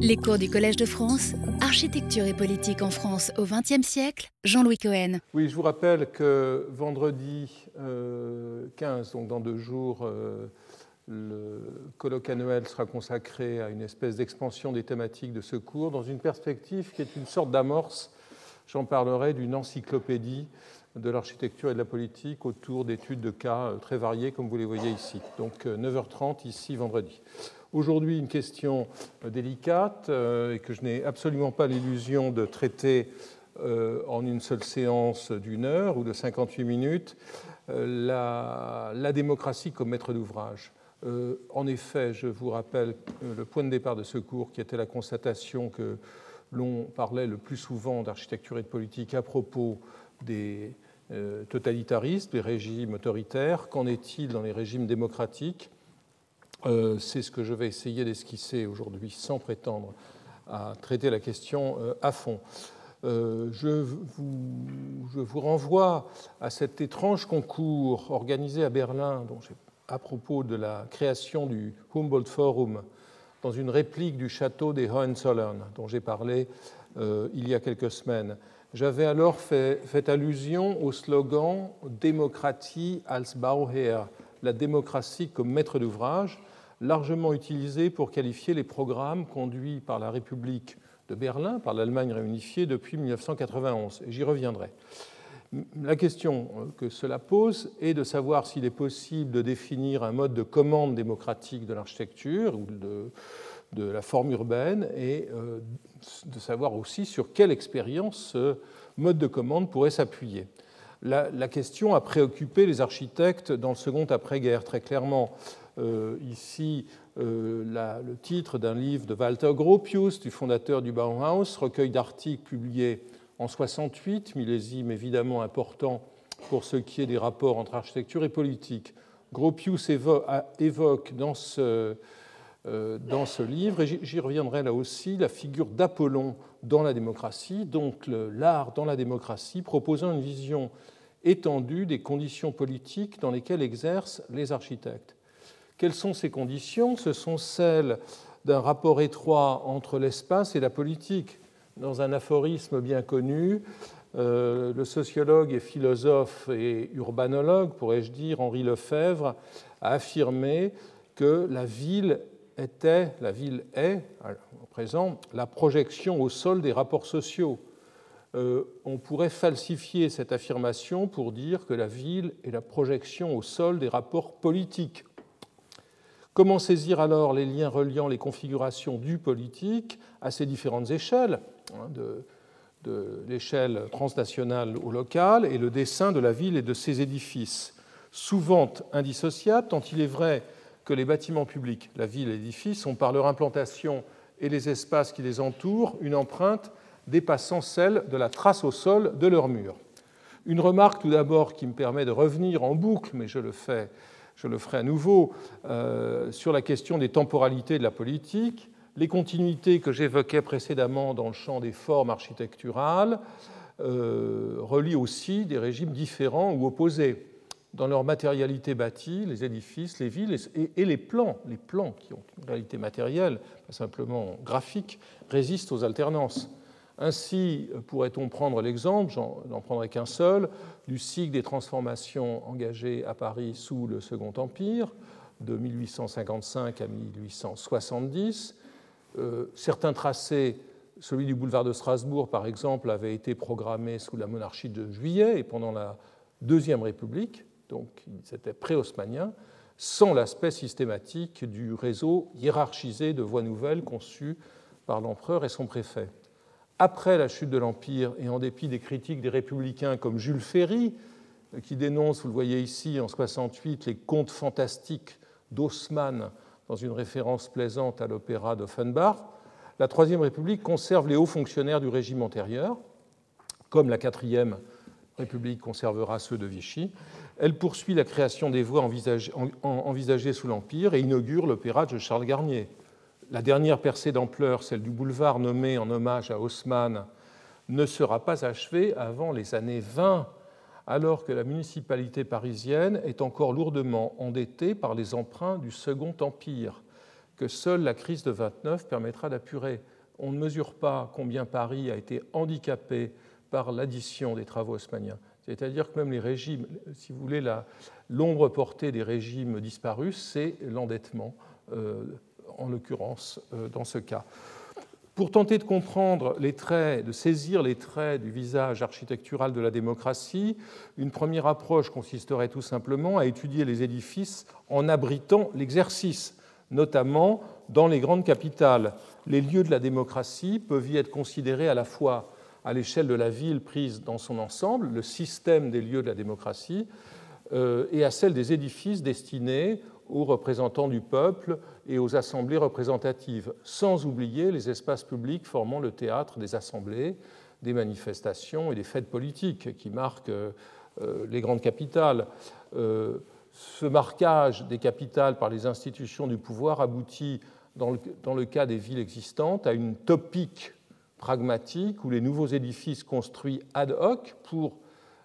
Les cours du Collège de France, Architecture et politique en France au XXe siècle, Jean-Louis Cohen. Oui, je vous rappelle que vendredi 15, euh, donc dans deux jours, euh, le colloque annuel sera consacré à une espèce d'expansion des thématiques de ce cours dans une perspective qui est une sorte d'amorce, j'en parlerai, d'une encyclopédie de l'architecture et de la politique autour d'études de cas euh, très variées, comme vous les voyez ici. Donc 9h30 ici vendredi. Aujourd'hui, une question euh, délicate euh, et que je n'ai absolument pas l'illusion de traiter euh, en une seule séance d'une heure ou de 58 minutes, la, démocratie comme maître d'ouvrage. En effet, je vous rappelle le point de départ de ce cours qui était la constatation que l'on parlait le plus souvent d'architecture et de politique à propos des totalitarismes, des régimes autoritaires. Qu'en est-il dans les régimes démocratiques? Euh, c'est ce que je vais essayer d'esquisser aujourd'hui sans prétendre à traiter la question euh, à fond. Euh, je vous, renvoie à cet étrange concours organisé à Berlin à propos de la création du Humboldt Forum dans une réplique du château des Hohenzollern dont j'ai parlé il y a quelques semaines. J'avais alors fait, fait, allusion au slogan Démocratie als Bauherr, la démocratie comme maître d'ouvrage, largement utilisé pour qualifier les programmes conduits par la République de Berlin, par l'Allemagne réunifiée depuis 1991. Et j'y reviendrai. La question que cela pose est de savoir s'il est possible de définir un mode de commande démocratique de l'architecture ou de, de, la forme urbaine et euh, de savoir aussi sur quelle expérience ce mode de commande pourrait s'appuyer. La, question a préoccupé les architectes dans le second après-guerre. Très clairement, euh, ici euh, le titre d'un livre de Walter Gropius, du fondateur du Bauhaus, recueil d'articles publiés en 68, millésime évidemment important pour ce qui est des rapports entre architecture et politique. Gropius évoque dans ce, euh, dans ce livre, et j'y reviendrai là aussi, la figure d'Apollon dans la démocratie, donc l'art dans la démocratie, proposant une vision étendue des conditions politiques dans lesquelles exercent les architectes. Quelles sont ces conditions? Ce sont celles d'un rapport étroit entre l'espace et la politique. Dans un aphorisme bien connu, euh, le sociologue et philosophe et urbanologue, pourrais-je dire, Henri Lefebvre, a affirmé que la ville était, la ville est, au présent, la projection au sol des rapports sociaux. Euh, on pourrait falsifier cette affirmation pour dire que la ville est la projection au sol des rapports politiques. Comment saisir alors les liens reliant les configurations du politique à ces différentes échelles, hein, de, l'échelle transnationale au local, et le dessin de la ville et de ses édifices, souvent indissociables, tant il est vrai que les bâtiments publics, la ville et l'édifice, ont par leur implantation et les espaces qui les entourent une empreinte dépassant celle de la trace au sol de leurs murs. Une remarque tout d'abord qui me permet de revenir en boucle, mais je le fais je le ferai à nouveau, euh, sur la question des temporalités de la politique, les continuités que j'évoquais précédemment dans le champ des formes architecturales euh, relient aussi des régimes différents ou opposés dans leur matérialité bâtie, les édifices, les villes et, les plans, les plans qui ont une réalité matérielle, pas simplement graphique, résistent aux alternances. Ainsi, pourrait-on prendre l'exemple, j'en prendrai qu'un seul, du cycle des transformations engagées à Paris sous le Second Empire, de 1855 à 1870. Euh, certains tracés, celui du boulevard de Strasbourg par exemple, avait été programmé sous la monarchie de Juillet et pendant la Deuxième République, donc c'était pré-haussmanien, sans l'aspect systématique du réseau hiérarchisé de voies nouvelles conçu par l'empereur et son préfet après la chute de l'Empire et en dépit des critiques des républicains comme Jules Ferry, qui dénonce, vous le voyez ici en 68, les contes fantastiques d'Haussmann dans une référence plaisante à l'opéra d'Offenbach, la Troisième République conserve les hauts fonctionnaires du régime antérieur, comme la Quatrième République conservera ceux de Vichy. Elle poursuit la création des voies envisagées sous l'Empire et inaugure l'opéra de Charles Garnier, la dernière percée d'ampleur, celle du boulevard nommé en hommage à Haussmann, ne sera pas achevée avant les années 20, alors que la municipalité parisienne est encore lourdement endettée par les emprunts du Second Empire. que seule la crise de 29 permettra d'apurer. On ne mesure pas combien Paris a été handicapé par l'addition des travaux haussmanniens. C'est-à-dire que même les régimes, si vous voulez, l'ombre portée des régimes disparus, c'est l'endettement, euh, en l'occurrence, euh, dans ce cas. Pour tenter de comprendre les traits, de saisir les traits du visage architectural de la démocratie, une première approche consisterait tout simplement à étudier les édifices en abritant l'exercice, notamment dans les grandes capitales. Les lieux de la démocratie peuvent y être considérés à la fois à l'échelle de la ville prise dans son ensemble, le système des lieux de la démocratie, euh, et à celle des édifices destinés aux représentants du peuple et aux assemblées représentatives, sans oublier les espaces publics formant le théâtre des assemblées, des manifestations et des fêtes politiques qui marquent euh, les grandes capitales. Euh, ce marquage des capitales par les institutions du pouvoir aboutit, dans le cas des villes existantes, à une topique pragmatique où les nouveaux édifices construits ad hoc pour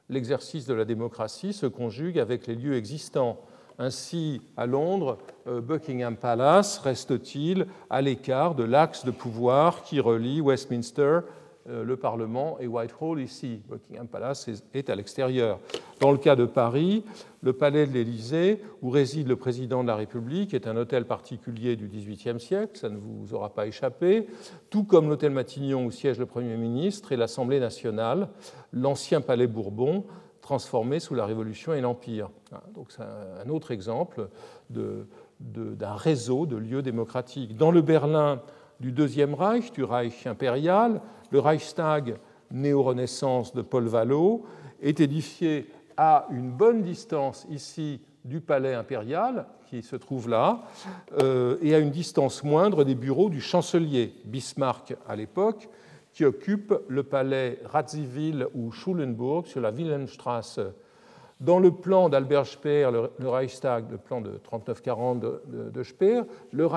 l'exercice de la démocratie se conjuguent avec les lieux existants. Ainsi, à Londres, euh, Buckingham Palace reste-t-il à l'écart de l'axe de pouvoir qui relie Westminster euh, le Parlement et Whitehall ici. Buckingham Palace est à l'extérieur. Dans le cas de Paris, le palais de l'Élysée, où réside le président de la République, est un hôtel particulier du XVIIIe siècle, ça ne vous aura pas échappé, tout comme l'hôtel Matignon où siège le Premier ministre et l'Assemblée nationale, l'ancien palais Bourbon, transformé sous la Révolution et l'Empire. Ah, donc c'est un autre exemple d'un réseau de lieux démocratiques. Dans le Berlin du Deuxième Reich, du Reich impérial, le Reichstag néo-renaissance de Paul Vallot est édifié à une bonne distance ici du palais impérial, qui se trouve là, euh, et à une distance moindre des bureaux du chancelier Bismarck à l'époque, qui occupe le palais Radziwill ou Schulenburg sur la Wilhelmstrasse. Dans le plan d'Albert Speer, le, Reichstag, le plan de 3940 de, Speer, le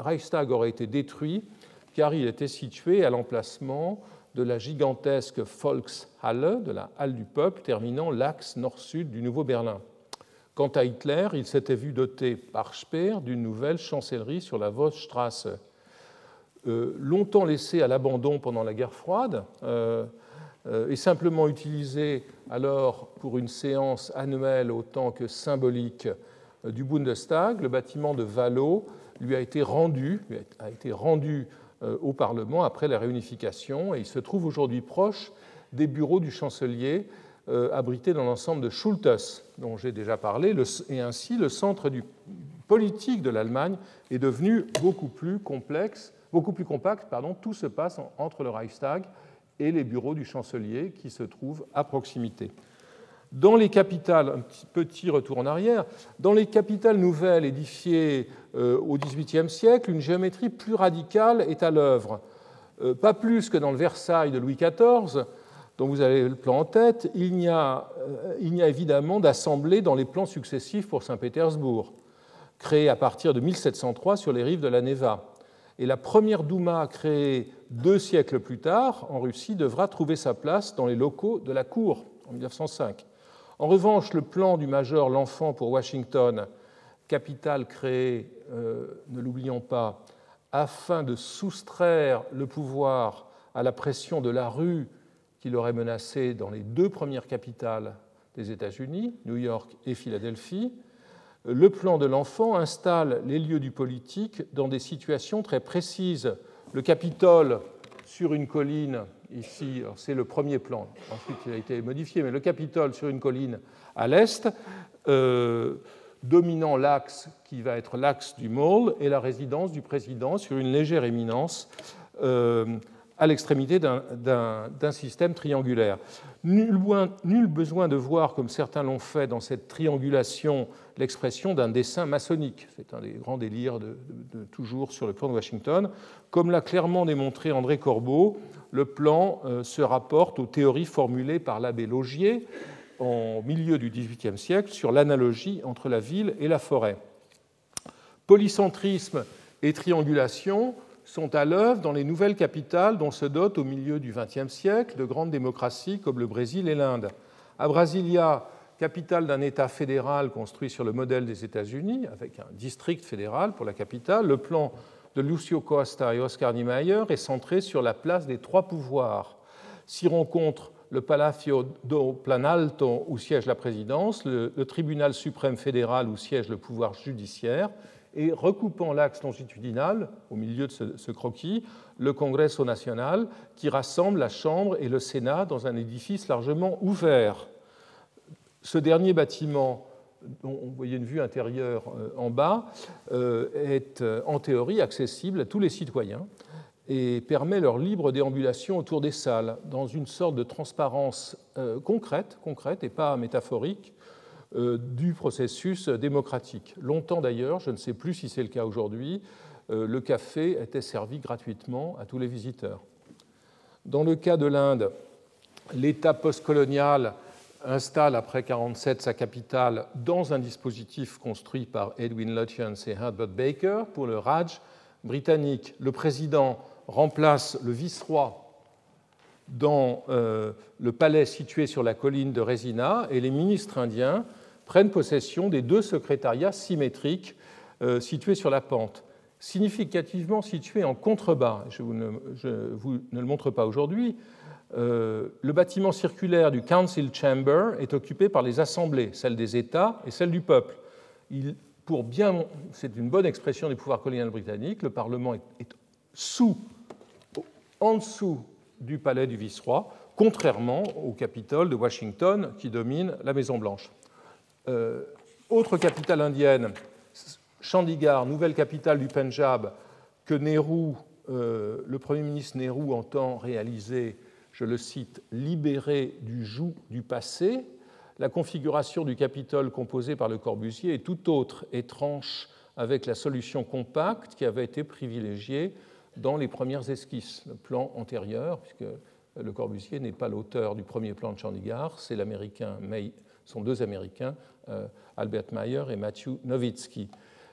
Reichstag aurait été détruit car il était situé à l'emplacement de la gigantesque Volkshalle, de la halle du peuple, terminant l'axe nord-sud du Nouveau Berlin. Quant à Hitler, il s'était vu doté par Speer d'une nouvelle chancellerie sur la Vossstrasse. Euh, longtemps laissé à l'abandon pendant la guerre froide, euh, euh, et simplement utilisé alors pour une séance annuelle autant que symbolique du Bundestag, le bâtiment de Wallo lui a été rendu, a été rendu au Parlement après la réunification et il se trouve aujourd'hui proche des bureaux du chancelier abrités dans l'ensemble de Schultes, dont j'ai déjà parlé, et ainsi le centre du politique de l'Allemagne est devenu beaucoup plus complexe, beaucoup plus compact. Pardon, tout se passe entre le Reichstag et les bureaux du chancelier qui se trouvent à proximité. Dans les capitales, un petit, retour en arrière, dans les capitales nouvelles édifiées euh, au XVIIIe siècle, une géométrie plus radicale est à l'œuvre. Euh, pas plus que dans le Versailles de Louis XIV, dont vous avez le plan en tête, il n'y a, euh, il y a évidemment d'assemblées dans les plans successifs pour Saint-Pétersbourg, créés à partir de 1703 sur les rives de la Neva. Et la première Douma créée deux siècles plus tard en Russie devra trouver sa place dans les locaux de la Cour en 1905. En revanche, le plan du major L'Enfant pour Washington, capitale créée, euh, ne l'oublions pas, afin de soustraire le pouvoir à la pression de la rue qui l'aurait menacé dans les deux premières capitales des États-Unis, New York et Philadelphie, le plan de l'enfant installe les lieux du politique dans des situations très précises. Le Capitole sur une colline ici, c'est le premier plan, ensuite il a été modifié, mais le Capitole sur une colline à l'est, euh, dominant l'axe qui va être l'axe du Mall et la résidence du président sur une légère éminence euh, à l'extrémité d'un système triangulaire. Nul, besoin de voir, comme certains l'ont fait dans cette triangulation, l'expression d'un dessin maçonnique. C'est un des grands délires toujours sur le plan de Washington. Comme l'a clairement démontré André Corbeau, le plan euh, se rapporte aux théories formulées par l'abbé Logier au milieu du XVIIIe siècle sur l'analogie entre la ville et la forêt. Polycentrisme et triangulation sont à l'œuvre dans les nouvelles capitales dont se dotent au milieu du XXe siècle de grandes démocraties comme le Brésil et l'Inde. À Brasilia, capitale d'un État fédéral construit sur le modèle des États-Unis, avec un district fédéral pour la capitale. Le plan de Lucio Costa et Oscar Niemeyer est centré sur la place des trois pouvoirs. S'y rencontrent le Palacio do Planalto, où siège la présidence, le, tribunal suprême fédéral, où siège le pouvoir judiciaire, et recoupant l'axe longitudinal, au milieu de ce, croquis, le Congresso national, qui rassemble la Chambre et le Sénat dans un édifice largement ouvert. Ce dernier bâtiment, dont on voyait une vue intérieure euh, en bas, euh, est euh, en théorie accessible à tous les citoyens et permet leur libre déambulation autour des salles dans une sorte de transparence concrète, concrète et pas métaphorique du processus démocratique. Longtemps d'ailleurs, je ne sais plus si c'est le cas aujourd'hui, euh, le café était servi gratuitement à tous les visiteurs. Dans le cas de l'Inde, l'État postcolonial installe après 1947 sa capitale dans un dispositif construit par Edwin Lutyens et Herbert Baker pour le Raj britannique. Le président remplace le vice-roi dans euh, le palais situé sur la colline de Resina et les ministres indiens prennent possession des deux secrétariats symétriques euh, situés sur la pente, significativement situés en contrebas. Je vous ne, vous le montre pas aujourd'hui. Euh, le bâtiment circulaire du Council Chamber est occupé par les assemblées, celles des États et celles du peuple. Pour bien, c'est une bonne expression des pouvoirs coloniaux britanniques. Le Parlement est, est sous en dessous du palais du vice-roi, contrairement au Capitole de Washington qui domine la Maison-Blanche. Euh, autre capitale indienne, Chandigarh, nouvelle capitale du Pendjab, que Nehru, euh, le Premier ministre Nehru entend réaliser, je le cite, libéré du joug du passé. La configuration du Capitole composé par le Corbusier est tout autre, étrange avec la solution compacte qui avait été privilégiée dans les premières esquisses, le plan antérieur, puisque Le Corbusier n'est pas l'auteur du premier plan de Chandigarh, c'est l'américain, sont deux américains, euh, Albert Mayer et Matthew Nowitzki.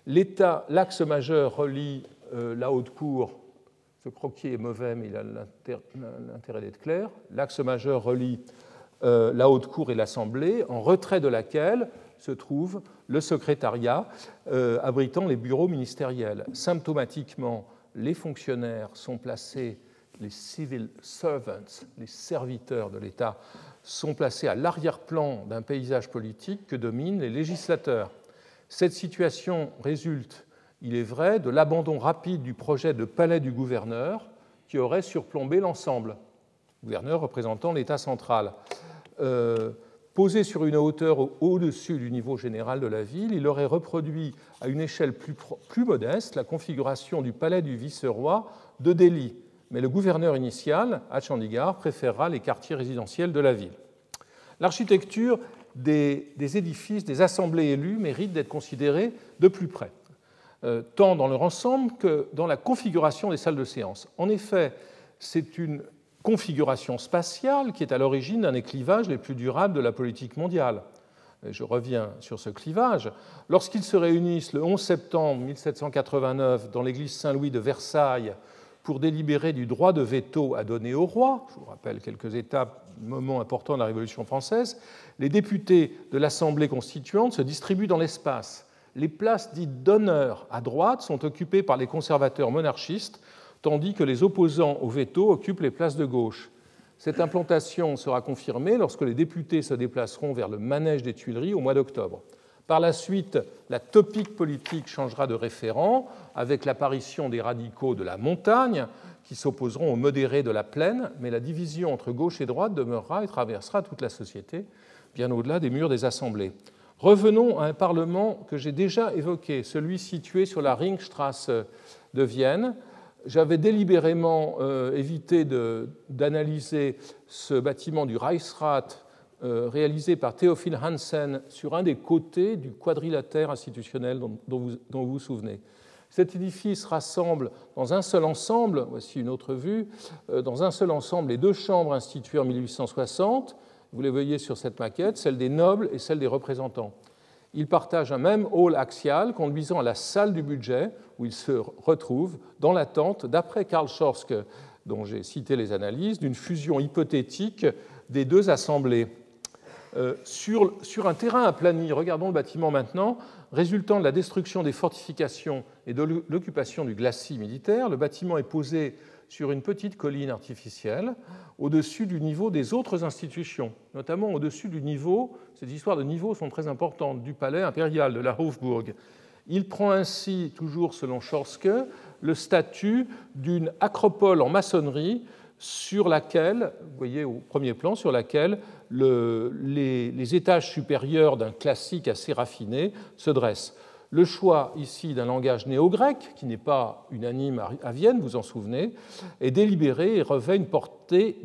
L'axe majeur relie euh, la haute cour, ce croquis est mauvais, mais il a l'intérêt d'être clair. L'axe majeur relie euh, la haute cour et l'Assemblée, en retrait de laquelle se trouve le secrétariat abritant les bureaux ministériels. Symptomatiquement, les fonctionnaires sont placés, les civil servants, les serviteurs de l'État, sont placés à l'arrière-plan d'un paysage politique que dominent les législateurs. Cette situation résulte, il est vrai, de l'abandon rapide du projet de palais du gouverneur qui aurait surplombé l'ensemble, gouverneur représentant l'État central. Euh, Posé sur une hauteur au-dessus du niveau général de la ville, il aurait reproduit à une échelle plus, modeste la configuration du palais du vice-roi de Delhi. Mais le gouverneur initial, à Chandigarh, préférera les quartiers résidentiels de la ville. L'architecture des, édifices, des assemblées élues mérite d'être considérée de plus près, euh, tant dans leur ensemble que dans la configuration des salles de séance. En effet, c'est une configuration spatiale qui est à l'origine d'un des clivages les plus durables de la politique mondiale. je reviens sur ce clivage. Lorsqu'ils se réunissent le 11 septembre 1789 dans l'église Saint-Louis de Versailles pour délibérer du droit de veto à donner au roi, je vous rappelle quelques étapes, moments importants de la Révolution française, les députés de l'Assemblée constituante se distribuent dans l'espace. Les places dites d'honneur à droite sont occupées par les conservateurs monarchistes tandis que les opposants au veto occupent les places de gauche. Cette implantation sera confirmée lorsque les députés se déplaceront vers le manège des Tuileries au mois d'octobre. Par la suite, la topique politique changera de référent avec l'apparition des radicaux de la montagne qui s'opposeront aux modérés de la plaine, mais la division entre gauche et droite demeurera et traversera toute la société, bien au-delà des murs des assemblées. Revenons à un parlement que j'ai déjà évoqué, celui situé sur la Ringstrasse de Vienne, j'avais délibérément euh, évité d'analyser ce bâtiment du Reichsrat réalisé par Théophile Hansen sur un des côtés du quadrilatère institutionnel dont, vous, vous, souvenez. Cet édifice rassemble dans un seul ensemble, voici une autre vue, euh, dans un seul ensemble les deux chambres instituées en 1860, vous les voyez sur cette maquette, celle des nobles et celle des représentants. Ils partagent un même hall axial conduisant à la salle du budget où ils se retrouvent dans l'attente, d'après Karl Schorsk, dont j'ai cité les analyses, d'une fusion hypothétique des deux assemblées. Sur, sur un terrain aplani. Regardons le bâtiment maintenant. Résultant de la destruction des fortifications et de l'occupation du glacis militaire, le bâtiment est posé sur une petite colline artificielle au-dessus du niveau des autres institutions, notamment au-dessus du niveau, ces histoires de niveau sont très importantes, du palais impérial de la Hofburg. Il prend ainsi, toujours selon Schorske, le statut d'une acropole en maçonnerie sur laquelle, vous voyez au premier plan, sur laquelle les, les étages supérieurs d'un classique assez raffiné se dressent. Le choix ici d'un langage néo-grec, qui n'est pas unanime à Vienne, vous en souvenez, est délibéré et revêt une portée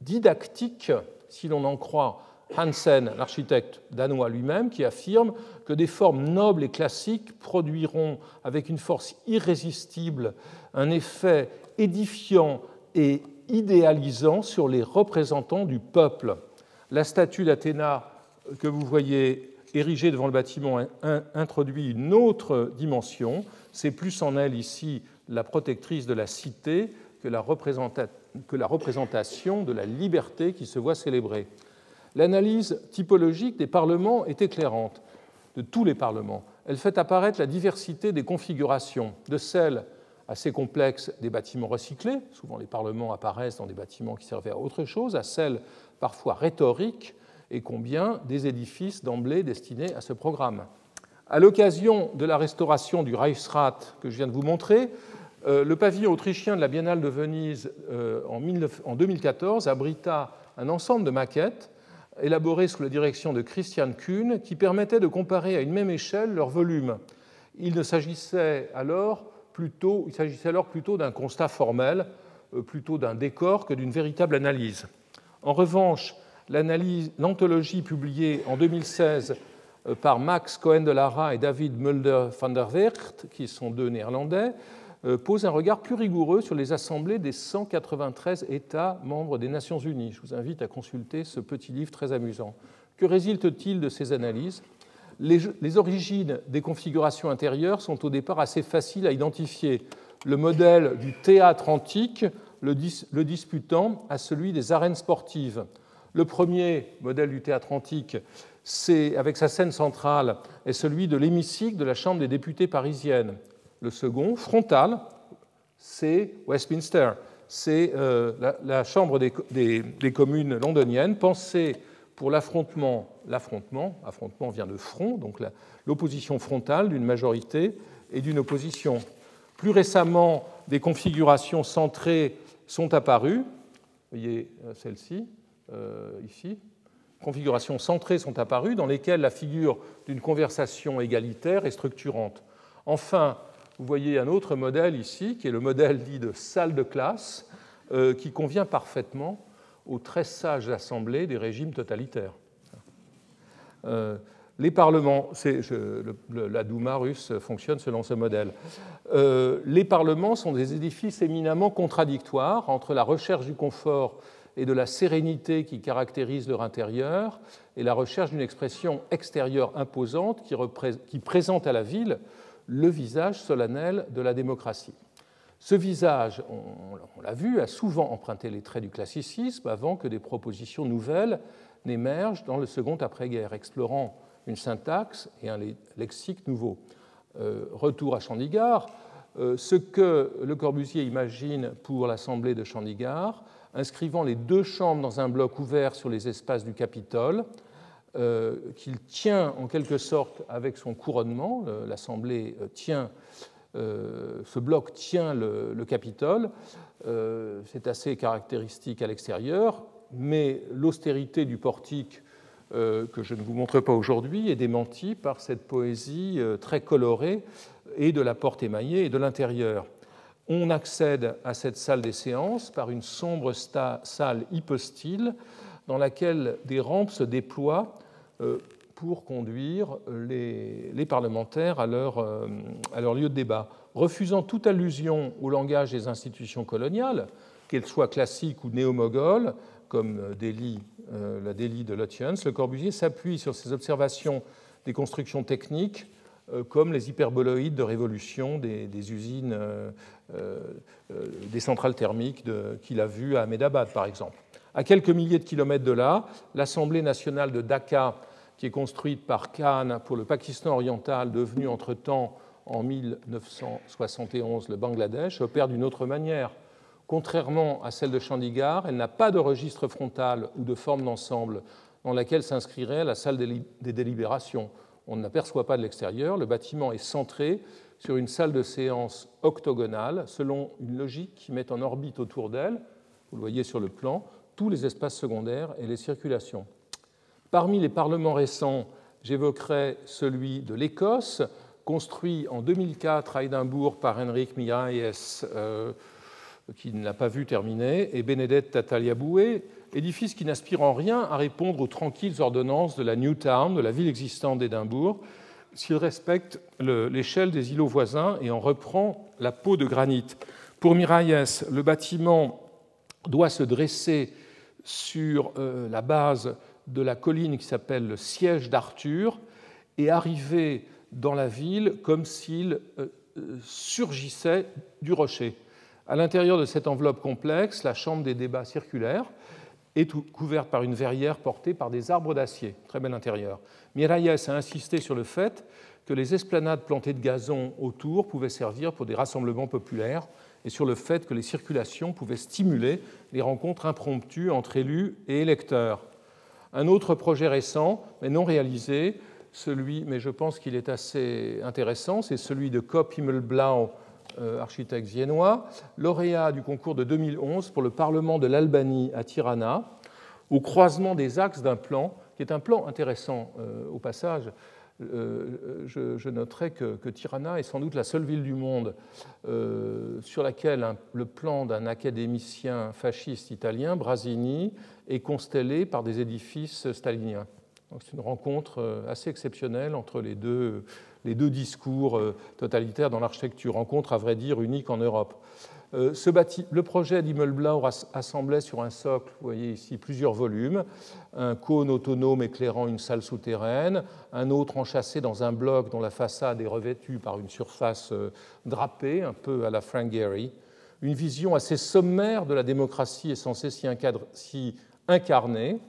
didactique, si l'on en croit Hansen, l'architecte danois lui-même, qui affirme que des formes nobles et classiques produiront avec une force irrésistible un effet édifiant et idéalisant sur les représentants du peuple. La statue d'Athéna que vous voyez érigée devant le bâtiment introduit une autre dimension. C'est plus en elle ici la protectrice de la cité que la, représentation de la liberté qui se voit célébrée. L'analyse typologique des parlements est éclairante, de tous les parlements. Elle fait apparaître la diversité des configurations, de celles assez complexes des bâtiments recyclés, souvent les parlements apparaissent dans des bâtiments qui servaient à autre chose, à celles parfois rhétoriques et combien des édifices d'emblée destinés à ce programme. À l'occasion de la restauration du Reichsrat que je viens de vous montrer, euh, le pavillon autrichien de la Biennale de Venise euh, en 2014 abrita un ensemble de maquettes élaborées sous la direction de Christian Kuhn qui permettaient de comparer à une même échelle leur volume. Il s'agissait alors plutôt, il s'agissait alors plutôt d'un constat formel, euh, plutôt d'un décor que d'une véritable analyse. En revanche, l'anthologie publiée en 2016 euh, par Max Cohen de Lara et David Mulder van der Weert, qui sont deux néerlandais, euh, pose un regard plus rigoureux sur les assemblées des 193 États membres des Nations Unies. Je vous invite à consulter ce petit livre très amusant. Que résulte-t-il de ces analyses? Les, origines des configurations intérieures sont au départ assez faciles à identifier. Le modèle du théâtre antique le disputant à celui des arènes sportives. Le premier modèle du théâtre antique, c'est, avec sa scène centrale, est celui de l'hémicycle de la Chambre des députés parisienne. Le second, frontal, c'est Westminster. C'est euh, la, Chambre des, communes londoniennes, pensée pour l'affrontement. L'affrontement, affrontement vient de front, donc l'opposition frontale d'une majorité et d'une opposition. Plus récemment, des configurations centrées sont apparues. Vous voyez euh, celle-ci, euh, ici, configurations centrées sont apparues dans lesquelles la figure d'une conversation égalitaire est structurante. Enfin, vous voyez un autre modèle ici, qui est le modèle dit de salle de classe, euh, qui convient parfaitement aux très sages assemblées des régimes totalitaires. Les parlements, la Douma russe fonctionne selon ce modèle. les parlements sont des édifices éminemment contradictoires entre la recherche du confort et de la sérénité qui caractérise leur intérieur, et la recherche d'une expression extérieure imposante qui, présente à la ville le visage solennel de la démocratie. Ce visage, on, l'a vu, a souvent emprunté les traits du classicisme avant que des propositions nouvelles n'émergent dans le second après-guerre, explorant une syntaxe et un lexique nouveau. Euh, retour à Chandigarh, euh, ce que Le Corbusier imagine pour l'Assemblée de Chandigarh, inscrivant les deux chambres dans un bloc ouvert sur les espaces du Capitole, euh, qu'il tient en quelque sorte avec son couronnement. L'Assemblée tient, ce bloc tient le, Capitole. C'est assez caractéristique à l'extérieur, mais l'austérité du portique que je ne vous montre pas aujourd'hui est démentie par cette poésie très colorée et de la porte émaillée et de l'intérieur. On accède à cette salle des séances par une sombre salle hypostyle dans laquelle des rampes se déploient euh, pour conduire les, parlementaires euh, à leur, lieu de débat. Refusant toute allusion au langage des institutions coloniales, qu'elles soient classiques ou néo-mogholes, comme euh, la Delhi de Lutyens, Le Corbusier s'appuie sur ses observations des constructions techniques euh, comme les hyperboloïdes de révolution des, usines, euh, des centrales thermiques qu'il a vues à Ahmedabad, par exemple. À quelques milliers de kilomètres de là, l'Assemblée nationale de Dhaka, qui est construite par Khan pour le Pakistan oriental, devenu entre-temps en 1971 le Bangladesh, opère d'une autre manière. Contrairement à celle de Chandigarh, elle n'a pas de registre frontal ou de forme d'ensemble dans laquelle s'inscrirait la salle des délibérations. On ne l'aperçoit pas de l'extérieur. Le bâtiment est centré sur une salle de séance octogonale selon une logique qui met en orbite autour d'elle, vous le voyez sur le plan, tous les espaces secondaires et les circulations. Parmi les parlements récents, j'évoquerai celui de l'Écosse, construit en 2004 à Édimbourg par Henrik Miralles, euh, qui ne l'a pas vu terminer, et Benedette Tataliaboué, édifice qui n'aspire en rien à répondre aux tranquilles ordonnances de la New Town, de la ville existante d'Édimbourg, s'il respecte l'échelle des îlots voisins et en reprend la peau de granit. Pour Miralles, le bâtiment doit se dresser sur euh, la base de la colline qui s'appelle le siège d'Arthur et arriver dans la ville comme s'il euh, euh, surgissait du rocher. À l'intérieur de cette enveloppe complexe, la chambre des débats circulaire est couverte par une verrière portée par des arbres d'acier. Très bel intérieur. Miralles a insisté sur le fait que les esplanades plantées de gazon autour pouvaient servir pour des rassemblements populaires et sur le fait que les circulations pouvaient stimuler les rencontres impromptues entre élus et électeurs. Un autre projet récent, mais non réalisé, celui, mais je pense qu'il est assez intéressant, c'est celui de Kopp Himmelblau, architecte viennois, lauréat du concours de 2011 pour le Parlement de l'Albanie à Tirana, au croisement des axes d'un plan, qui est un plan intéressant euh, au passage. Euh, je, noterai que, Tirana est sans doute la seule ville du monde sur laquelle le plan d'un académicien fasciste italien, Brasini, est constellé par des édifices staliniens. C'est une rencontre assez exceptionnelle entre les deux les deux discours euh, totalitaires dans l'architecture, rencontre à vrai dire unique en Europe. Euh, le projet d'Immelblau assemblait sur un socle, vous voyez ici plusieurs volumes, un cône autonome éclairant une salle souterraine, un autre enchâssé dans un bloc dont la façade est revêtue par une surface euh, drapée, un peu à la Frank Gehry. Une vision assez sommaire de la démocratie est censée s'y incarner.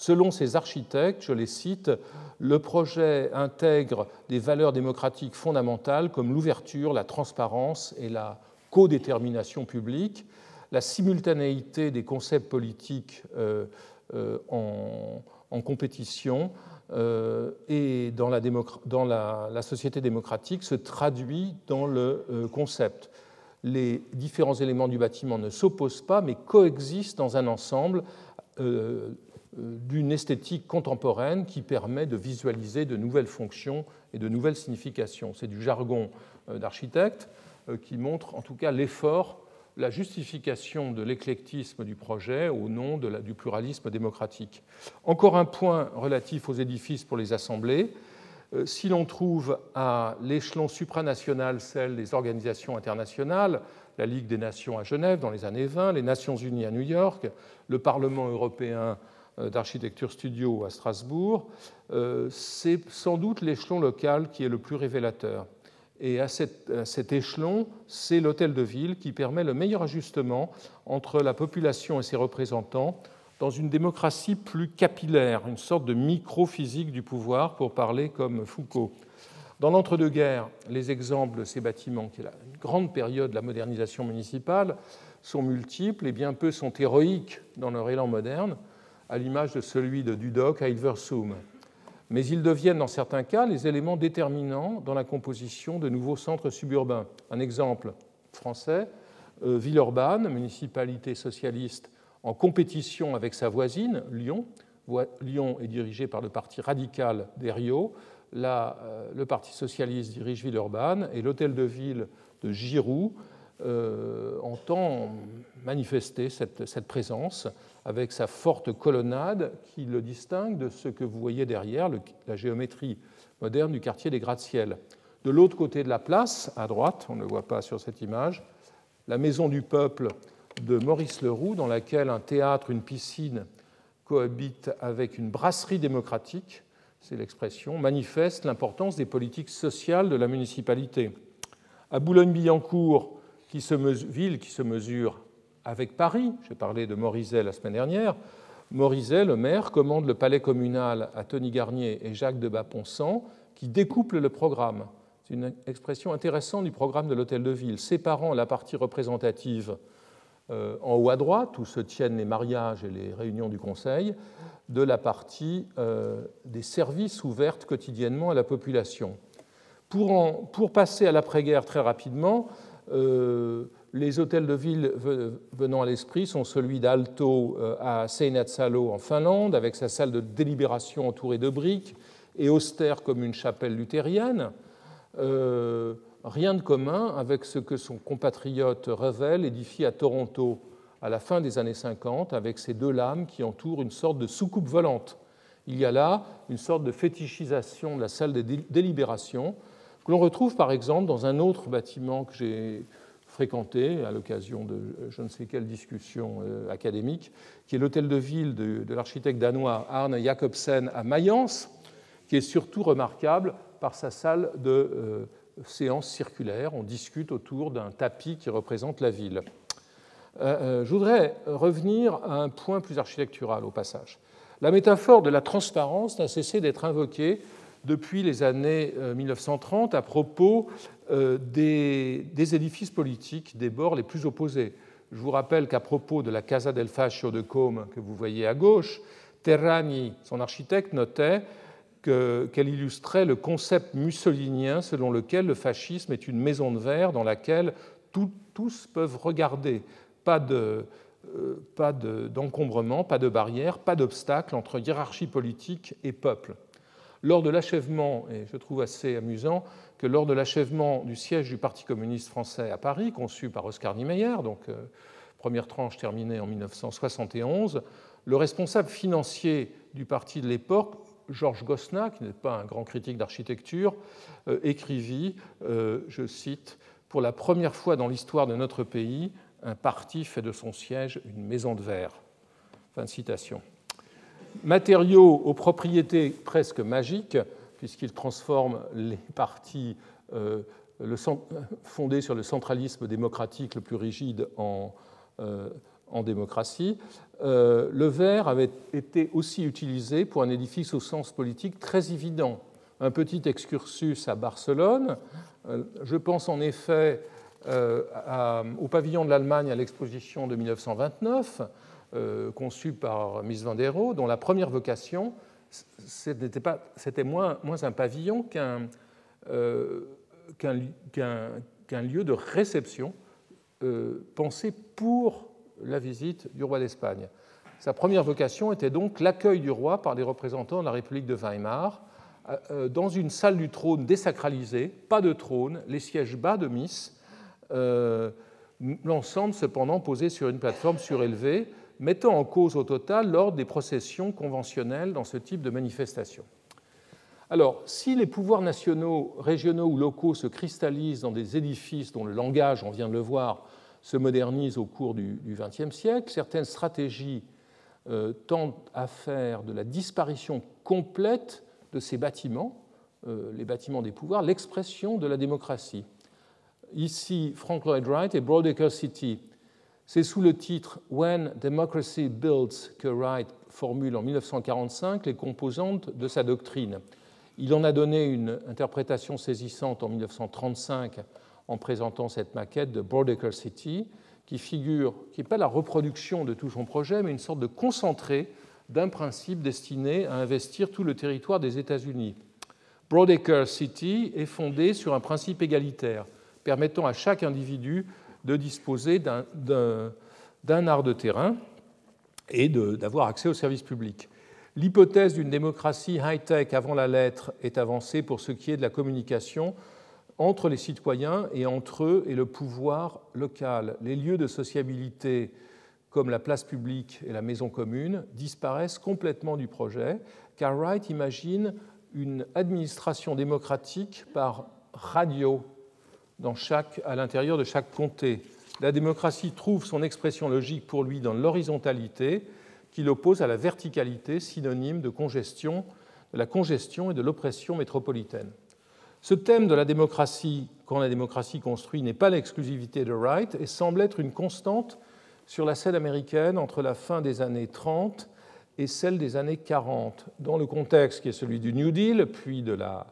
Selon ces architectes, je les cite, le projet intègre des valeurs démocratiques fondamentales comme l'ouverture, la transparence et la codétermination publique, la simultanéité des concepts politiques euh, euh, en, compétition euh, et dans, la, société démocratique se traduit dans le concept. Les différents éléments du bâtiment ne s'opposent pas mais coexistent dans un ensemble d'une esthétique contemporaine qui permet de visualiser de nouvelles fonctions et de nouvelles significations. C'est du jargon euh, d'architecte euh, qui montre en tout cas l'effort, la justification de l'éclectisme du projet au nom du pluralisme démocratique. Encore un point relatif aux édifices pour les assemblées. Euh, si l'on trouve à l'échelon supranational celle des organisations internationales, la Ligue des Nations à Genève dans les années 20, les Nations Unies à New York, le Parlement européen euh, d'architecture studio à Strasbourg, euh, c'est sans doute l'échelon local qui est le plus révélateur. Et à cet, échelon, c'est l'hôtel de ville qui permet le meilleur ajustement entre la population et ses représentants dans une démocratie plus capillaire, une sorte de micro-physique du pouvoir, pour parler comme Foucault. Dans l'entre-deux-guerres, les exemples de ces bâtiments, qui est la grande période de la modernisation municipale, sont multiples et bien peu sont héroïques dans leur élan moderne à l'image de celui de Dudok à Hilversum. Mais ils deviennent dans certains cas les éléments déterminants dans la composition de nouveaux centres suburbains. Un exemple français, euh, Villeurbanne, municipalité socialiste en compétition avec sa voisine, Lyon. Lyon est dirigé par le parti radical d'Eriot. Là, euh, le Parti socialiste dirige Villeurbanne et l'hôtel de ville de Giroux euh, entend manifester cette, présence avec sa forte colonnade qui le distingue de ce que vous voyez derrière, la géométrie moderne du quartier des gratte-ciel. De l'autre côté de la place, à droite, on ne le voit pas sur cette image, la maison du peuple de Maurice Leroux, dans laquelle un théâtre, une piscine cohabitent avec une brasserie démocratique, c'est l'expression, manifeste l'importance des politiques sociales de la municipalité. À Boulogne-Billancourt, ville qui se mesure avec Paris. J'ai parlé de Morizet la semaine dernière. Morizet, le maire, commande le palais communal à Tony Garnier et Jacques de Baponsan, qui découplent le programme. C'est une expression intéressante du programme de l'Hôtel de Ville, séparant la partie représentative euh, en haut à droite, où se tiennent les mariages et les réunions du Conseil, de la partie euh, des services ouvertes quotidiennement à la population. Pour, passer à l'après-guerre très rapidement, euh, les hôtels de ville venant à l'esprit sont celui d'Alto euh, à Seinätsalo en Finlande, avec sa salle de délibération entourée de briques et austère comme une chapelle luthérienne. Euh, rien de commun avec ce que son compatriote Revel édifie à Toronto à la fin des années 50, avec ces deux lames qui entourent une sorte de soucoupe volante. Il y a là une sorte de fétichisation de la salle de délibération, que l'on retrouve par exemple dans un autre bâtiment que j'ai fréquenté à l'occasion de je ne sais quelle discussion euh, académique, qui est l'hôtel de ville de, l'architecte danois Arne Jacobsen à Mayence, qui est surtout remarquable par sa salle de euh, séance circulaire. On discute autour d'un tapis qui représente la ville. Euh, je voudrais revenir à un point plus architectural au passage. La métaphore de la transparence n'a cessé d'être invoquée depuis les années 1930 à propos euh, des, édifices politiques des bords les plus opposés. Je vous rappelle qu'à propos de la Casa del Fascio de Côme que vous voyez à gauche, Terrani, son architecte, notait qu'elle illustrait le concept mussolinien selon lequel le fascisme est une maison de verre dans laquelle tous peuvent regarder. Pas de, euh, d'encombrement, pas de barrière, pas d'obstacle entre hiérarchie politique et peuple. Lors de l'achèvement, et je trouve assez amusant, que lors de l'achèvement du siège du Parti communiste français à Paris, conçu par Oscar Niemeyer, donc euh, première tranche terminée en 1971, le responsable financier du parti de l'époque, Georges Gosna, qui n'est pas un grand critique d'architecture, euh, écrivit, euh, je cite, Pour la première fois dans l'histoire de notre pays, un parti fait de son siège une maison de verre. Fin de citation. Matériaux aux propriétés presque magiques, puisqu'il transforme les partis euh, fondés sur le centralisme démocratique le plus rigide en, euh, démocratie. Euh, le verre avait été aussi utilisé pour un édifice au sens politique très évident. Un petit excursus à Barcelone. je pense en effet au pavillon de l'Allemagne à l'exposition de 1929, conçu par Mies van der Rohe, dont la première vocation c'était moins, moins, un pavillon euh, qu'un lieu de réception euh, pensé pour la visite du roi d'Espagne. Sa première vocation était donc l'accueil du roi par les représentants de la République de Weimar euh, dans une salle du trône désacralisée, pas de trône, les sièges bas de Miss, l'ensemble cependant posé sur une plateforme surélevée mettant en cause au total l'ordre des processions conventionnelles dans ce type de manifestation. Alors, si les pouvoirs nationaux, régionaux ou locaux se cristallisent dans des édifices dont le langage, on vient de le voir, se modernise au cours du XXe siècle, certaines stratégies euh, tendent à faire de la disparition complète de ces bâtiments, euh, les bâtiments des pouvoirs, l'expression de la démocratie. Ici, Frank Lloyd Wright et Broadacre City c'est sous le titre When Democracy Builds que Wright formule en 1945 les composantes de sa doctrine. Il en a donné une interprétation saisissante en 1935 en présentant cette maquette de Broadacre City, qui figure, qui n'est pas la reproduction de tout son projet, mais une sorte de concentré d'un principe destiné à investir tout le territoire des États-Unis. Broadacre City est fondé sur un principe égalitaire, permettant à chaque individu de disposer d'un art de terrain et d'avoir accès aux services publics. L'hypothèse d'une démocratie high-tech avant la lettre est avancée pour ce qui est de la communication entre les citoyens et entre eux et le pouvoir local. Les lieux de sociabilité comme la place publique et la maison commune disparaissent complètement du projet, car Wright imagine une administration démocratique par radio dans chaque, à l'intérieur de chaque comté. La démocratie trouve son expression logique pour lui dans l'horizontalité qu'il oppose à la verticalité, synonyme de congestion, de la congestion et de l'oppression métropolitaine. Ce thème de la démocratie, quand la démocratie construit, n'est pas l'exclusivité de Wright et semble être une constante sur la scène américaine entre la fin des années 30 et celle des années 40, dans le contexte qui est celui du New Deal, puis de la,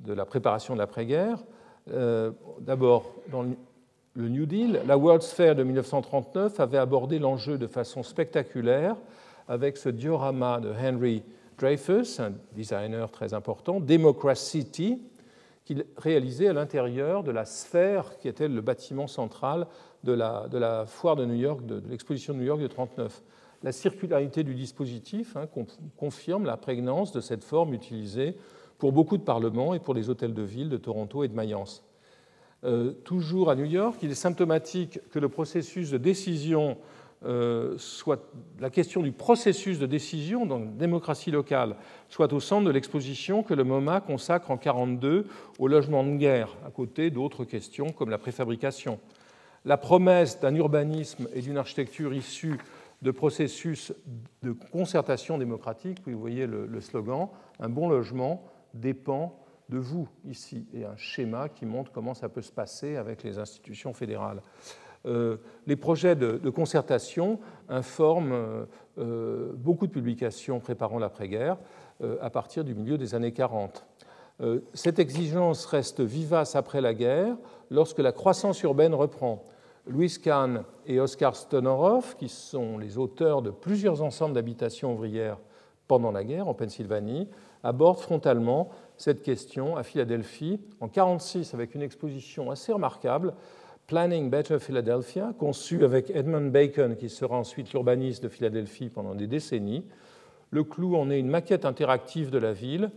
de la préparation de l'après-guerre. Euh, d'abord, dans le New Deal, la World's Fair de 1939 avait abordé l'enjeu de façon spectaculaire avec ce diorama de Henry Dreyfus, un designer très important, Democracy City, qu'il réalisait à l'intérieur de la sphère qui était le bâtiment central de la, foire de New York, de, l'exposition de New York de 1939. La circularité du dispositif hein, confirme la prégnance de cette forme utilisée pour beaucoup de parlements et pour les hôtels de ville de Toronto et de Mayence. Euh, toujours à New York, il est symptomatique que le processus de décision euh, soit la question du processus de décision dans la démocratie locale soit au centre de l'exposition que le MoMA consacre en 1942 au logement de guerre, à côté d'autres questions comme la préfabrication. La promesse d'un urbanisme et d'une architecture issus de processus de concertation démocratique, vous voyez le slogan, un bon logement dépend de vous ici, et un schéma qui montre comment ça peut se passer avec les institutions fédérales. Euh, les projets de, concertation informent euh, euh, beaucoup de publications préparant l'après-guerre à partir du milieu des années 40. Cette exigence reste vivace après la guerre lorsque la croissance urbaine reprend. Louis Kahn et Oskar Stonoroff, qui sont les auteurs de plusieurs ensembles d'habitations ouvrières pendant la guerre en Pennsylvanie, abordent frontalement cette question à Philadelphie en 1946 avec une exposition assez remarquable Planning Better Philadelphia, conçu avec Edmund Bacon, qui sera ensuite l'urbaniste de Philadelphie pendant des décennies. Le clou en est une maquette interactive de la ville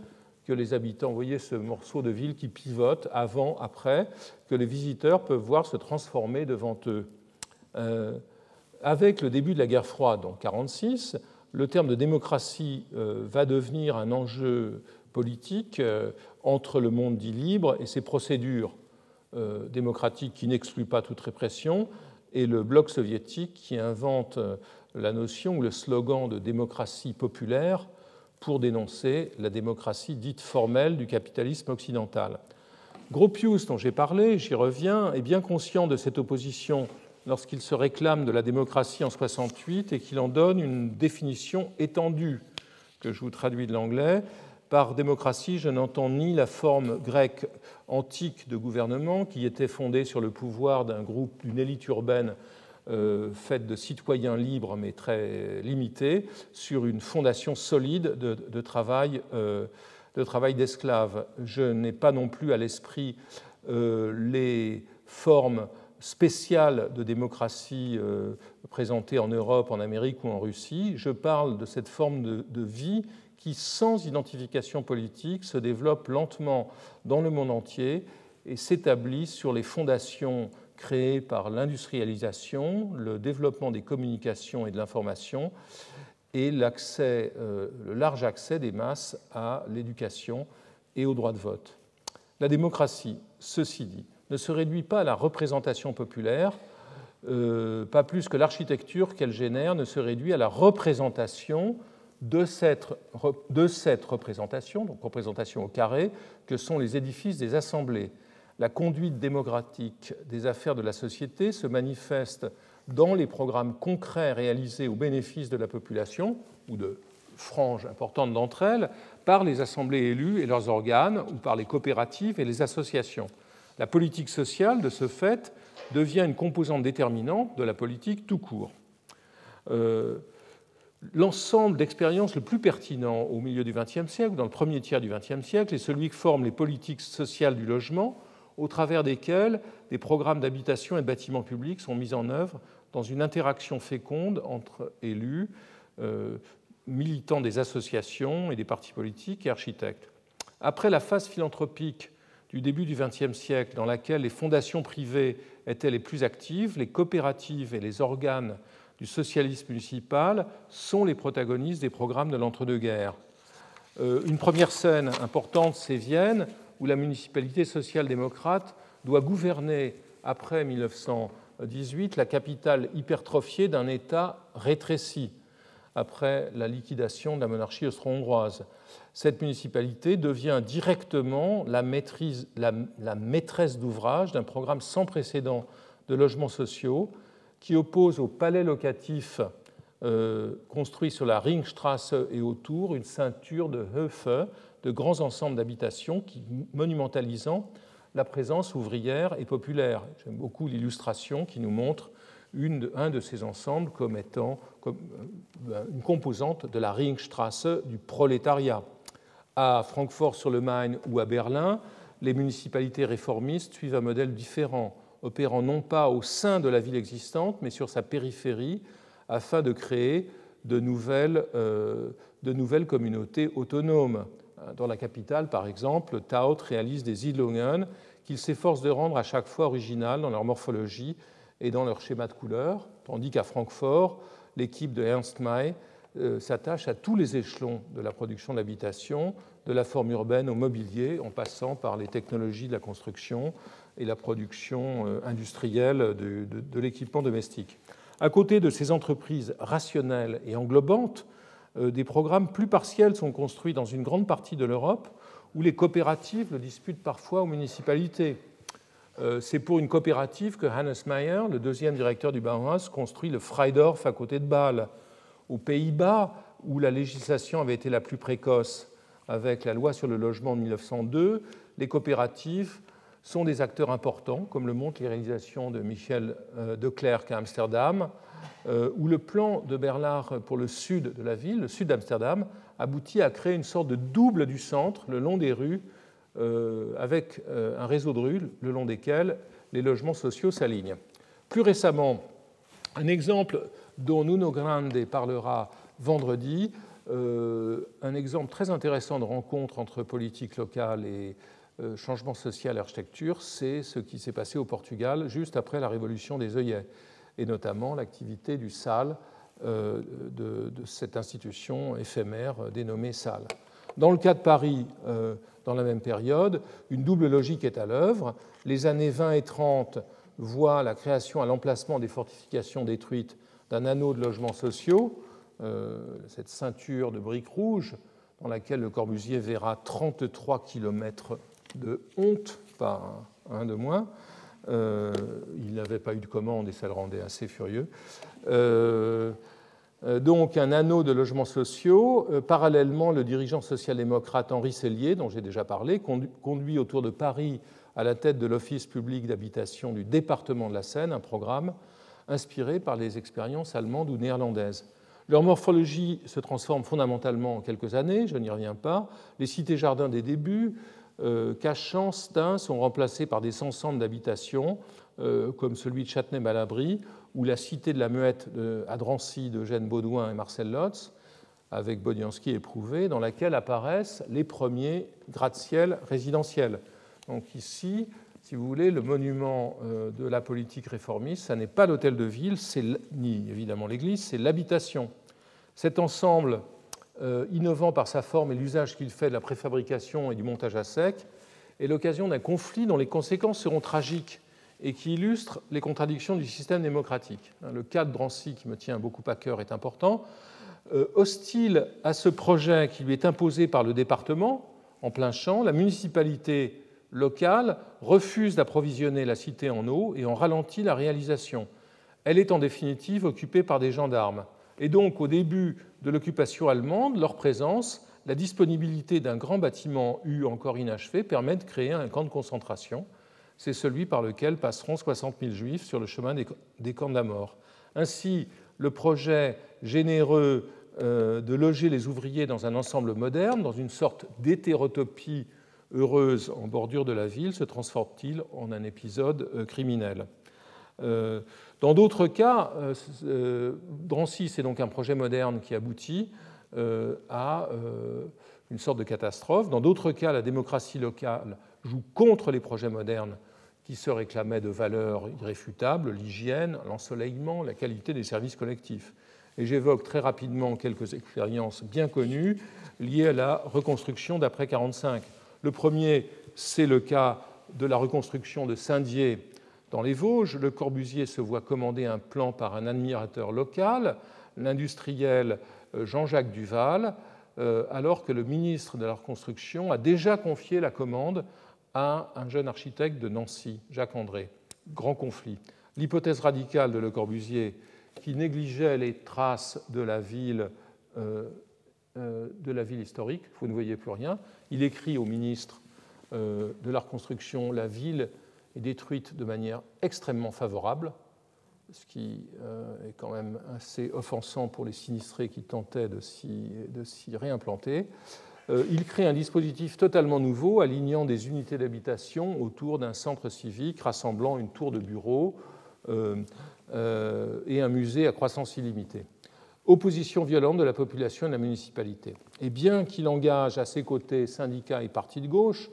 que les habitants, voyez ce morceau de ville qui pivote avant, après, que les visiteurs peuvent voir se transformer devant eux. Euh, avec le début de la guerre froide, en 1946, le terme de démocratie euh, va devenir un enjeu politique euh, entre le monde dit libre et ses procédures euh, démocratique qui n'exclut pas toute répression, et le bloc soviétique qui invente la notion ou le slogan de démocratie populaire pour dénoncer la démocratie dite formelle du capitalisme occidental. Gropius, dont j'ai parlé, j'y reviens, est bien conscient de cette opposition lorsqu'il se réclame de la démocratie en 68 et qu'il en donne une définition étendue, que je vous traduis de l'anglais. Par démocratie, je n'entends ni la forme grecque antique de gouvernement qui était fondée sur le pouvoir d'un groupe, d'une élite urbaine euh, faite de citoyens libres mais très limités, sur une fondation solide de, travail euh, de travail d'esclaves. Je n'ai pas non plus à l'esprit euh, les formes spéciales de démocratie présentées en Europe, en Amérique ou en Russie. Je parle de cette forme de vie qui, sans identification politique, se développe lentement dans le monde entier et s'établit sur les fondations créées par l'industrialisation, le développement des communications et de l'information et euh, le large accès des masses à l'éducation et au droit de vote. La démocratie, ceci dit, ne se réduit pas à la représentation populaire, euh, pas plus que l'architecture qu'elle génère ne se réduit à la représentation de cette, de cette représentation, donc représentation au carré, que sont les édifices des assemblées. La conduite démocratique des affaires de la société se manifeste dans les programmes concrets réalisés au bénéfice de la population, ou de franges importantes d'entre elles, par les assemblées élues et leurs organes, ou par les coopératives et les associations. La politique sociale, de ce fait, devient une composante déterminante de la politique tout court. Euh, l'ensemble d'expériences le plus pertinent au milieu du XXe siècle, dans le premier tiers du XXe siècle, est celui que forment les politiques sociales du logement, au travers desquelles des programmes d'habitation et de bâtiments publics sont mis en œuvre dans une interaction féconde entre élus, euh, militants des associations et des partis politiques et architectes. Après la phase philanthropique du début du XXe siècle, dans laquelle les fondations privées étaient les plus actives, les coopératives et les organes du socialisme municipal sont les protagonistes des programmes de l'entre-deux-guerres. Euh, une première scène importante, c'est Vienne, où la municipalité social-démocrate doit gouverner, après 1918, la capitale hypertrophiée d'un État rétréci, après la liquidation de la monarchie austro-hongroise. Cette municipalité devient directement la, maîtresse d'ouvrage d'un programme sans précédent de logements sociaux qui oppose au palais locatif euh, construit sur la Ringstrasse et autour une ceinture de Höfe, de grands ensembles d'habitations qui monumentalisant la présence ouvrière et populaire. J'aime beaucoup l'illustration qui nous montre un de ces ensembles comme étant euh, une composante de la Ringstrasse du prolétariat. À Francfort-sur-le-Main ou à Berlin, les municipalités réformistes suivent un modèle différent, opérant non pas au sein de la ville existante, mais sur sa périphérie, afin de créer de nouvelles, euh, de nouvelles communautés autonomes. Dans la capitale, par exemple, Taut réalise des Siedlungen qu'il s'efforce de rendre à chaque fois originales dans leur morphologie et dans leur schéma de couleur, tandis qu'à Francfort, l'équipe de Ernst May euh, s'attache à tous les échelons de la production d'habitation, de la forme urbaine au mobilier, en passant par les technologies de la construction et la production euh, industrielle de, de l'équipement domestique. À côté de ces entreprises rationnelles et englobantes, euh, des programmes plus partiels sont construits dans une grande partie de l'Europe où les coopératives le disputent parfois aux municipalités. Euh, c'est pour une coopérative que Hannes Meyer, le deuxième directeur du Bauhaus, construit le Freidorf à côté de Bâle. Aux Pays-Bas, où la législation avait été la plus précoce avec la loi sur le logement de 1902, les coopératives sont des acteurs importants, comme le montrent les réalisations de Michel euh, de Klerk à Amsterdam, euh, où le plan de Bernard pour le sud de la ville, le sud d'Amsterdam, aboutit à créer une sorte de double du centre le long des rues, avec un réseau de rues le long desquelles les logements sociaux s'alignent. Plus récemment, un exemple dont Nuno Grande parlera vendredi, un exemple très intéressant de rencontre entre politique locale et euh, changement social et architecture, c'est ce qui s'est passé au Portugal juste après la révolution des œillets, et notamment l'activité du SAL, euh, de, cette institution éphémère dénommée SAL. Dans le cas de Paris, euh, dans la même période, une double logique est à l'œuvre. Les années 20 et 30 voient la création à l'emplacement des fortifications détruites d'un anneau de logements sociaux, cette ceinture de briques rouges dans laquelle le Corbusier verra 33 km de honte, pas un, de moins. Euh, il n'avait pas eu de commande et ça le rendait assez furieux. Euh, euh, donc un anneau de logements sociaux. parallèlement, le dirigeant social-démocrate Henri Sellier, dont j'ai déjà parlé, conduit autour de Paris à la tête de l'Office public d'habitation du département de la Seine un programme inspiré par les expériences allemandes ou néerlandaises. Leur morphologie se transforme fondamentalement en quelques années, je n'y reviens pas. Les cités-jardins des débuts, euh, cachant Stein sont remplacés par des ensembles d'habitations, euh, comme celui de Châtenay-Malabry, ou la Cité de la Muette à Drancy d'Eugène Baudouin et Marcel Lotz, avec Bodiansky éprouvé, dans laquelle apparaissent les premiers gratte-ciel résidentiels. Donc ici, si vous voulez, le monument euh, de la politique réformiste, ce n'est pas l'hôtel de ville, ni évidemment l'église, c'est l'habitation. Cet ensemble euh, innovant par sa forme et l'usage qu'il fait de la préfabrication et du montage à sec, est l'occasion d'un conflit dont les conséquences seront tragiques et qui illustre les contradictions du système démocratique. Hein, le cas de Drancy, qui me tient beaucoup à cœur, est important. Euh, hostile à ce projet qui lui est imposé par le département, en plein champ, la municipalité locale refuse d'approvisionner la cité en eau et en ralentit la réalisation. Elle est en définitive occupée par des gendarmes. Et donc, au début de l'occupation allemande, leur présence, la disponibilité d'un grand bâtiment U encore inachevé permet de créer un camp de concentration. C'est celui par lequel passeront 60 000 juifs sur le chemin des camps de la mort. Ainsi, le projet généreux euh, de loger les ouvriers dans un ensemble moderne, dans une sorte d'hétérotopie heureuse en bordure de la ville, se transforme-t-il en un épisode euh, criminel? Dans d'autres cas, euh, euh, Drancy, c'est donc un projet moderne qui aboutit à une sorte de catastrophe. Dans d'autres cas, la démocratie locale joue contre les projets modernes qui se réclamaient de valeurs irréfutables, l'hygiène, l'ensoleillement, la qualité des services collectifs. Et j'évoque très rapidement quelques expériences bien connues liées à la reconstruction d'après 1945. Le premier, c'est le cas de la reconstruction de Saint-Dié dans les Vosges, Le Corbusier se voit commander un plan par un admirateur local, l'industriel euh, Jean-Jacques Duval, euh, alors que le ministre de la Reconstruction a déjà confié la commande à un jeune architecte de Nancy, Jacques André. Grand conflit. L'hypothèse radicale de Le Corbusier, qui négligeait les traces de la ville, euh, de la ville historique, vous ne voyez plus rien, il écrit au ministre de la reconstruction La ville est détruite de manière extrêmement favorable, ce qui est quand même assez offensant pour les sinistrés qui tentaient de s'y réimplanter. Euh, il crée un dispositif totalement nouveau, alignant des unités d'habitation autour d'un centre civique rassemblant une tour de bureau euh, euh, et un musée à croissance illimitée. Opposition violente de la population et de la municipalité. Et bien qu'il engage à ses côtés syndicats et partis de gauche,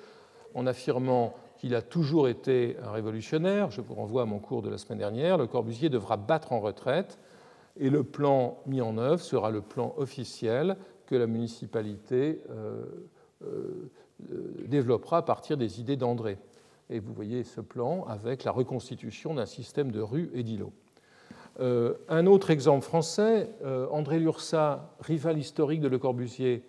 en affirmant qu'il a toujours été un révolutionnaire, je vous renvoie à mon cours de la semaine dernière, Le Corbusier devra battre en retraite et le plan mis en œuvre sera le plan officiel que la municipalité euh, euh, développera à partir des idées d'André. Et vous voyez ce plan avec la reconstitution d'un système de rues et d'îlots. Euh, un autre exemple français, André Lursa, rival historique de Le Corbusier,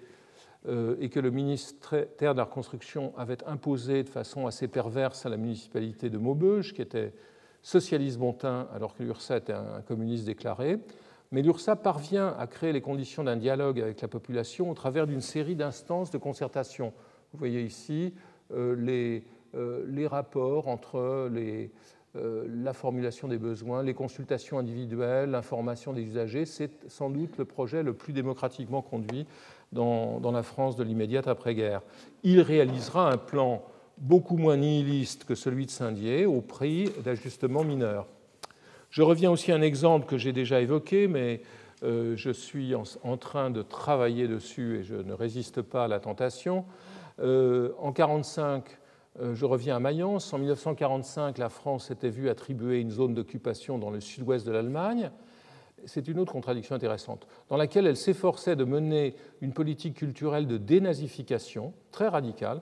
et que le ministère de la Reconstruction avait imposé de façon assez perverse à la municipalité de Maubeuge, qui était socialiste bontin alors que Lursa était un communiste déclaré, mais l'URSA parvient à créer les conditions d'un dialogue avec la population au travers d'une série d'instances de concertation. Vous voyez ici euh, les, euh, les, rapports entre euh, la formulation des besoins, les consultations individuelles, l'information des usagers. C'est sans doute le projet le plus démocratiquement conduit dans, la France de l'immédiate après-guerre. Il réalisera un plan beaucoup moins nihiliste que celui de Saint-Dié au prix d'ajustements mineurs. Je reviens aussi à un exemple que j'ai déjà évoqué, mais euh, je suis en, train de travailler dessus et je ne résiste pas à la tentation. Euh, en 1945, euh, je reviens à Mayence. En 1945, la France s'était vue attribuer une zone d'occupation dans le sud-ouest de l'Allemagne. C'est une autre contradiction intéressante, dans laquelle elle s'efforçait de mener une politique culturelle de dénazification très radicale,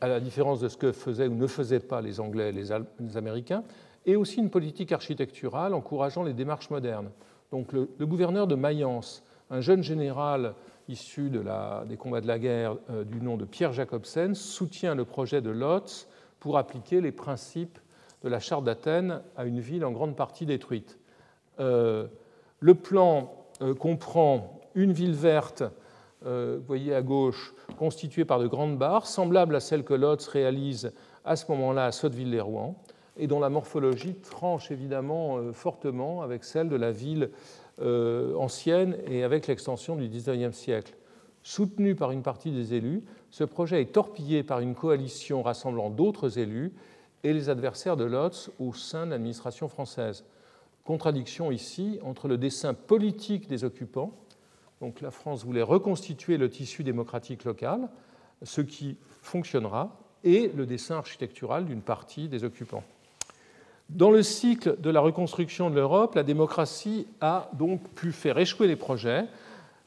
à la différence de ce que faisaient ou ne faisaient pas les Anglais et les Américains, et aussi une politique architecturale encourageant les démarches modernes. Donc le, gouverneur de Mayence, un jeune général issu des combats de la guerre euh, du nom de Pierre Jacobsen, soutient le projet de Lotz pour appliquer les principes de la charte d'Athènes à une ville en grande partie détruite. Euh, le plan euh, comprend une ville verte, vous voyez à gauche, constituée par de grandes barres, semblable à celle que Lotz réalise à ce moment-là à Sotteville-les-Rouen et dont la morphologie tranche évidemment euh, fortement avec celle de la ville euh, ancienne et avec l'extension du XIXe siècle. Soutenu par une partie des élus, ce projet est torpillé par une coalition rassemblant d'autres élus et les adversaires de Lotz au sein de l'administration française. Contradiction ici entre le dessin politique des occupants, donc la France voulait reconstituer le tissu démocratique local, ce qui fonctionnera, et le dessin architectural d'une partie des occupants. Dans le cycle de la reconstruction de l'Europe, la démocratie a donc pu faire échouer les projets,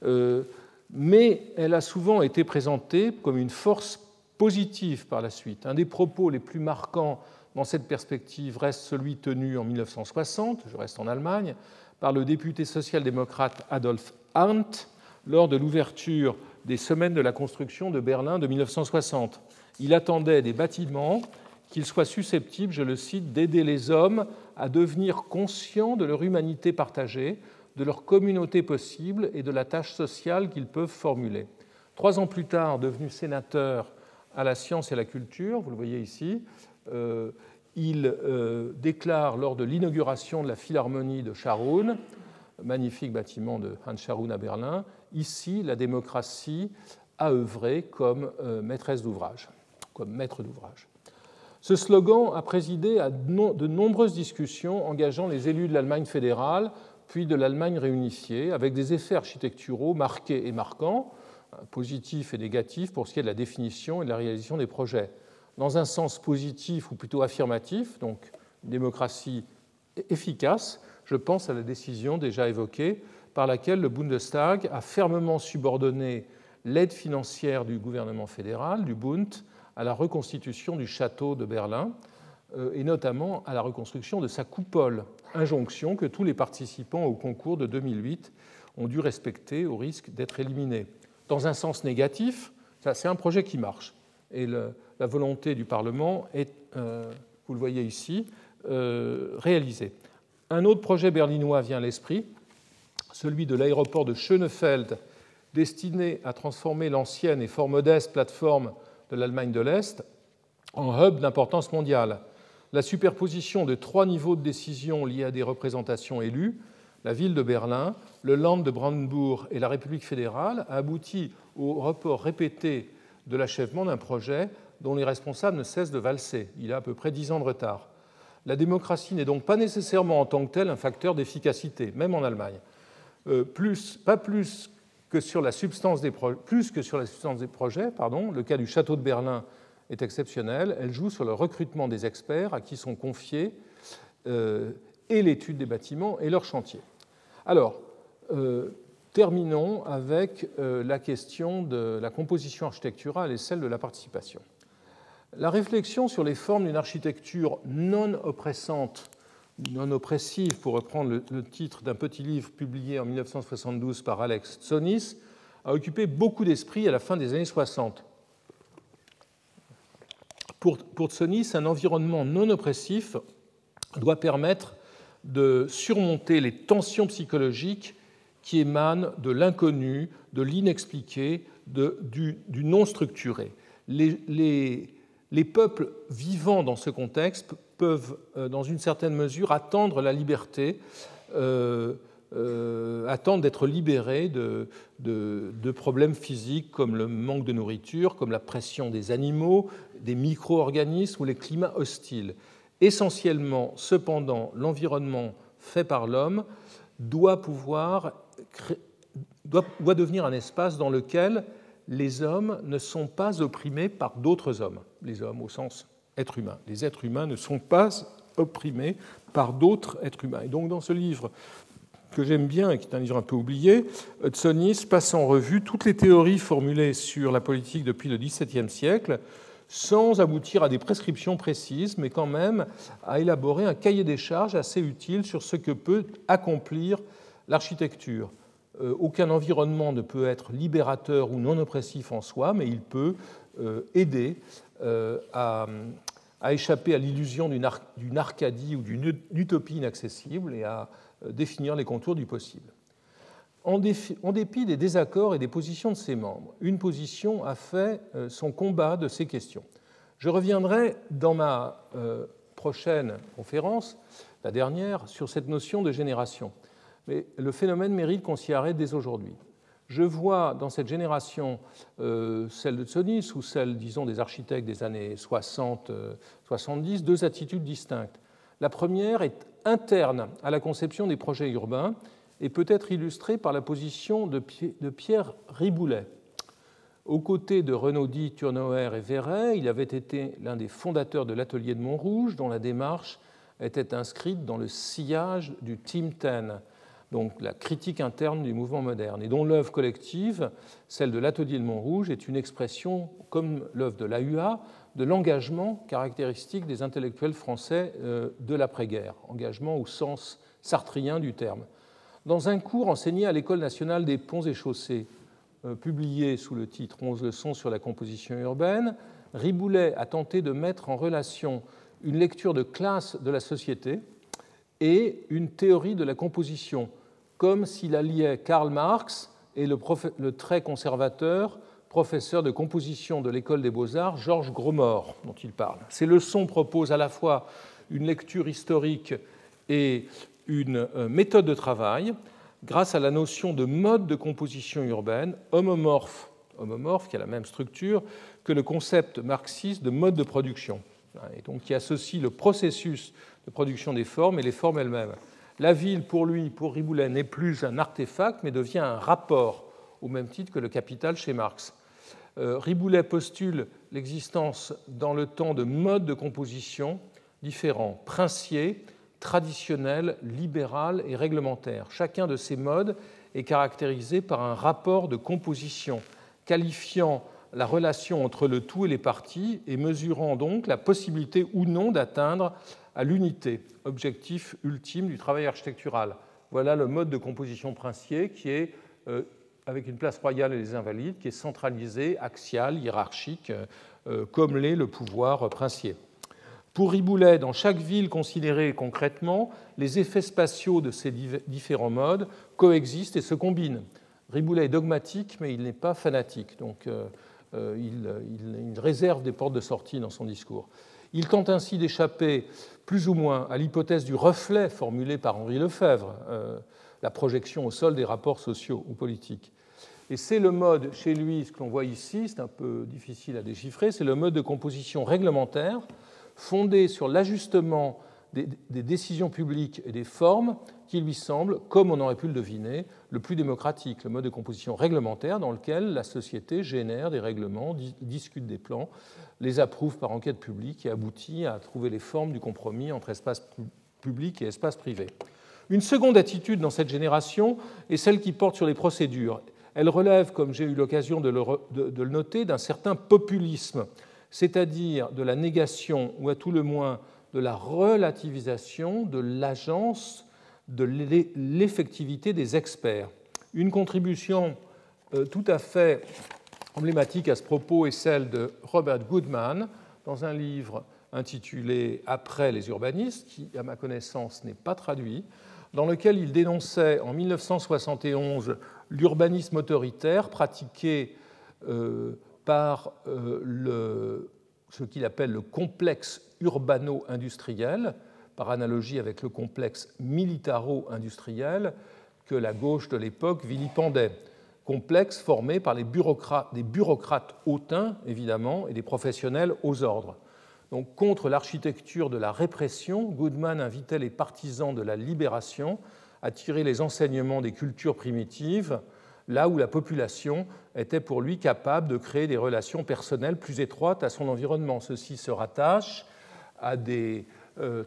euh, mais elle a souvent été présentée comme une force positive par la suite. Un des propos les plus marquants dans cette perspective reste celui tenu en 1960, je reste en Allemagne, par le député social-démocrate Adolf Arndt lors de l'ouverture des Semaines de la construction de Berlin de 1960. Il attendait des bâtiments qu'il soit susceptible, je le cite, d'aider les hommes à devenir conscients de leur humanité partagée, de leur communauté possible et de la tâche sociale qu'ils peuvent formuler. Trois ans plus tard, devenu sénateur à la science et à la culture, vous le voyez ici, il euh, déclare lors de l'inauguration de la Philharmonie de Scharoun, magnifique bâtiment de Hans Scharoun à Berlin, ici la démocratie a œuvré comme euh, maîtresse d'ouvrage, comme maître d'ouvrage. Ce slogan a présidé à de nombreuses discussions engageant les élus de l'Allemagne fédérale, puis de l'Allemagne réunifiée, avec des effets architecturaux marqués et marquants, positifs et négatifs pour ce qui est de la définition et de la réalisation des projets. Dans un sens positif ou plutôt affirmatif, donc une démocratie efficace, je pense à la décision déjà évoquée par laquelle le Bundestag a fermement subordonné l'aide financière du gouvernement fédéral, du Bund, à la reconstitution du château de Berlin euh, et notamment à la reconstruction de sa coupole, injonction que tous les participants au concours de 2008 ont dû respecter au risque d'être éliminés. Dans un sens négatif, c'est un projet qui marche la volonté du Parlement est, euh, vous le voyez ici, réalisés. Un autre projet berlinois vient à l'esprit, celui de l'aéroport de Schönefeld, destiné à transformer l'ancienne et fort modeste plateforme de l'Allemagne de l'Est en hub d'importance mondiale. La superposition de trois niveaux de décision liés à des représentations élues, la ville de Berlin, le Land de Brandenburg et la République fédérale, a abouti au report répété de l'achèvement d'un projet dont les responsables ne cessent de valser. Il a à peu près dix ans de retard. La démocratie n'est donc pas nécessairement en tant que telle un facteur d'efficacité, même en Allemagne. Euh, plus, pas plus que sur la substance des, plus que sur la substance des projets, pardon, le cas du château de Berlin est exceptionnel, elle joue sur le recrutement des experts à qui sont confiés euh, et l'étude des bâtiments et leurs chantiers. Alors, euh, terminons avec la question de la composition architecturale et celle de la participation. La réflexion sur les formes d'une architecture non oppressante, non oppressive, pour reprendre le, titre d'un petit livre publié en 1972 par Alex Tsonis, a occupé beaucoup d'esprit à la fin des années 60. Pour, pour Tsonis, un environnement non oppressif doit permettre de surmonter les tensions psychologiques qui émanent de l'inconnu, de l'inexpliqué, du, du, non structuré. Les, les, les peuples vivant dans ce contexte peuvent, euh, dans une certaine mesure, attendre la liberté, euh, euh, attendre d'être libérés de, de, problèmes physiques comme le manque de nourriture, comme la pression des animaux, des micro-organismes ou les climats hostiles. Essentiellement, cependant, l'environnement fait par l'homme doit pouvoir doit, devenir un espace dans lequel les hommes ne sont pas opprimés par d'autres hommes, les hommes au sens être humain. Les êtres humains ne sont pas opprimés par d'autres êtres humains. Et donc dans ce livre que j'aime bien et qui est un livre un peu oublié, Hudsonis passe en revue toutes les théories formulées sur la politique depuis le XVIIe siècle, sans aboutir à des prescriptions précises, mais quand même à élaborer un cahier des charges assez utile sur ce que peut accomplir l'architecture. Euh, aucun environnement ne peut être libérateur ou non oppressif en soi, mais il peut euh, aider euh, à, échapper à l'illusion d'une Arcadie ou d'une utopie inaccessible et à définir les contours du possible. En dépit des désaccords et des positions de ses membres, une position a fait son combat de ces questions. Je reviendrai dans ma prochaine conférence, la dernière, sur cette notion de génération. Mais le phénomène mérite qu'on s'y arrête dès aujourd'hui. Je vois dans cette génération, euh, celle de Tsonis ou celle, disons, des architectes des années 60-70, euh, deux attitudes distinctes. La première est interne à la conception des projets urbains et peut être illustrée par la position de Pierre Riboulet. Aux côtés de Renaudy, Turnoer et Verret, il avait été l'un des fondateurs de l'atelier de Montrouge, dont la démarche était inscrite dans le sillage du Team 10, donc la critique interne du mouvement moderne, et dont l'œuvre collective, celle de l'Atelier de Montrouge, est une expression, comme l'œuvre de l'AUA, de l'engagement caractéristique des intellectuels français euh, de l'après-guerre, engagement au sens sartrien du terme. Dans un cours enseigné à l'École nationale des ponts et chaussées, euh, publié sous le titre 11 leçons sur la composition urbaine, Riboulet a tenté de mettre en relation une lecture de classe de la société et une théorie de la composition comme s'il alliait Karl Marx et le, très conservateur professeur de composition de l'École des beaux-arts, Georges Gromor, dont il parle. Ces leçons proposent à la fois une lecture historique et une euh, méthode de travail grâce à la notion de mode de composition urbaine homomorphe, homomorphe qui a la même structure que le concept marxiste de mode de production, et donc qui associe le processus de production des formes et les formes elles-mêmes. La ville, pour lui, pour Riboulet, n'est plus un artefact, mais devient un rapport, au même titre que le capital chez Marx. Euh, Riboulet postule l'existence dans le temps de modes de composition différents, princiers, traditionnels, libéral et réglementaires. Chacun de ces modes est caractérisé par un rapport de composition qualifiant la relation entre le tout et les parties et mesurant donc la possibilité ou non d'atteindre à l'unité, objectif ultime du travail architectural. Voilà le mode de composition princier qui est, euh, avec une place royale et les invalides, qui est centralisé, axial, hiérarchique, euh, comme l'est le pouvoir princier. Pour Riboulet, dans chaque ville considérée concrètement, les effets spatiaux de ces différents modes coexistent et se combinent. Riboulet est dogmatique, mais il n'est pas fanatique, donc euh, euh, il, réserve des portes de sortie dans son discours. Il tente ainsi d'échapper plus ou moins à l'hypothèse du reflet formulée par Henri Lefebvre, euh, la projection au sol des rapports sociaux ou politiques. Et c'est le mode, chez lui, ce que l'on voit ici, c'est un peu difficile à déchiffrer, c'est le mode de composition réglementaire fondé sur l'ajustement des, décisions publiques et des formes qui lui semble, comme on aurait pu le deviner, le plus démocratique, le mode de composition réglementaire dans lequel la société génère des règlements, discute des plans, les approuve par enquête publique et aboutit à trouver les formes du compromis entre espace public et espace privé. Une seconde attitude dans cette génération est celle qui porte sur les procédures. Elle relève, comme j'ai eu l'occasion de, le noter, d'un certain populisme c'est-à-dire de la négation ou à tout le moins de la relativisation de l'agence de l'effectivité des experts. Une contribution euh, tout à fait emblématique à ce propos est celle de Robert Goodman dans un livre intitulé Après les urbanistes, qui, à ma connaissance, n'est pas traduit, dans lequel il dénonçait en 1971 l'urbanisme autoritaire pratiqué euh, par euh, ce qu'il appelle le complexe urbano-industriel, par analogie avec le complexe militaro-industriel que la gauche de l'époque vilipendait. Complexe formé par les bureaucrates, des bureaucrates hautains, évidemment, et des professionnels aux ordres. Donc, contre l'architecture de la répression, Goodman invitait les partisans de la libération à tirer les enseignements des cultures primitives, là où la population était pour lui capable de créer des relations personnelles plus étroites à son environnement. Ceci se rattache à des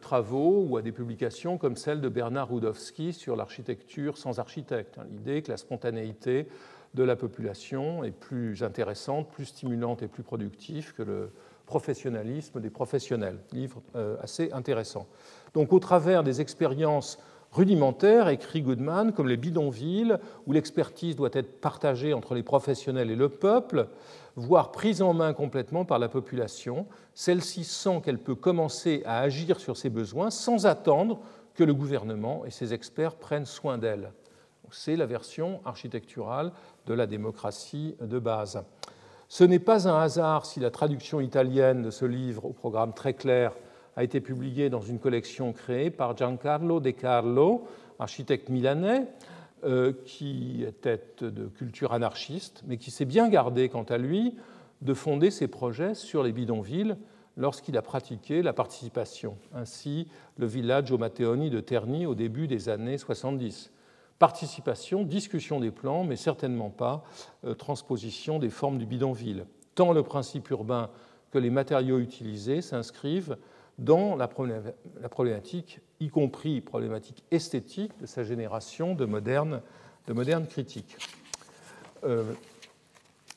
travaux ou à des publications comme celle de Bernard Rudowski sur l'architecture sans architecte. Hein, l'idée que la spontanéité de la population est plus intéressante, plus stimulante et plus productive que le professionnalisme des professionnels. Livre euh, assez intéressant. Donc au travers des expériences rudimentaires, écrit Goodman, comme les bidonvilles, où l'expertise doit être partagée entre les professionnels et le peuple, voire prise en main complètement par la population. Celle-ci sent qu'elle peut commencer à agir sur ses besoins sans attendre que le gouvernement et ses experts prennent soin d'elle. C'est la version architecturale de la démocratie de base. Ce n'est pas un hasard si la traduction italienne de ce livre, au programme très clair, a été publié dans une collection créée par Giancarlo De Carlo, architecte milanais, qui était de culture anarchiste, mais qui s'est bien gardé, quant à lui, de fonder ses projets sur les bidonvilles lorsqu'il a pratiqué la participation. Ainsi, le village au Matteoni de Terni au début des années 70. Participation, discussion des plans, mais certainement pas euh, transposition des formes du bidonville. Tant le principe urbain que les matériaux utilisés s'inscrivent dans la problématique, y compris problématique esthétique de sa génération de modernes, de modernes critiques. Euh,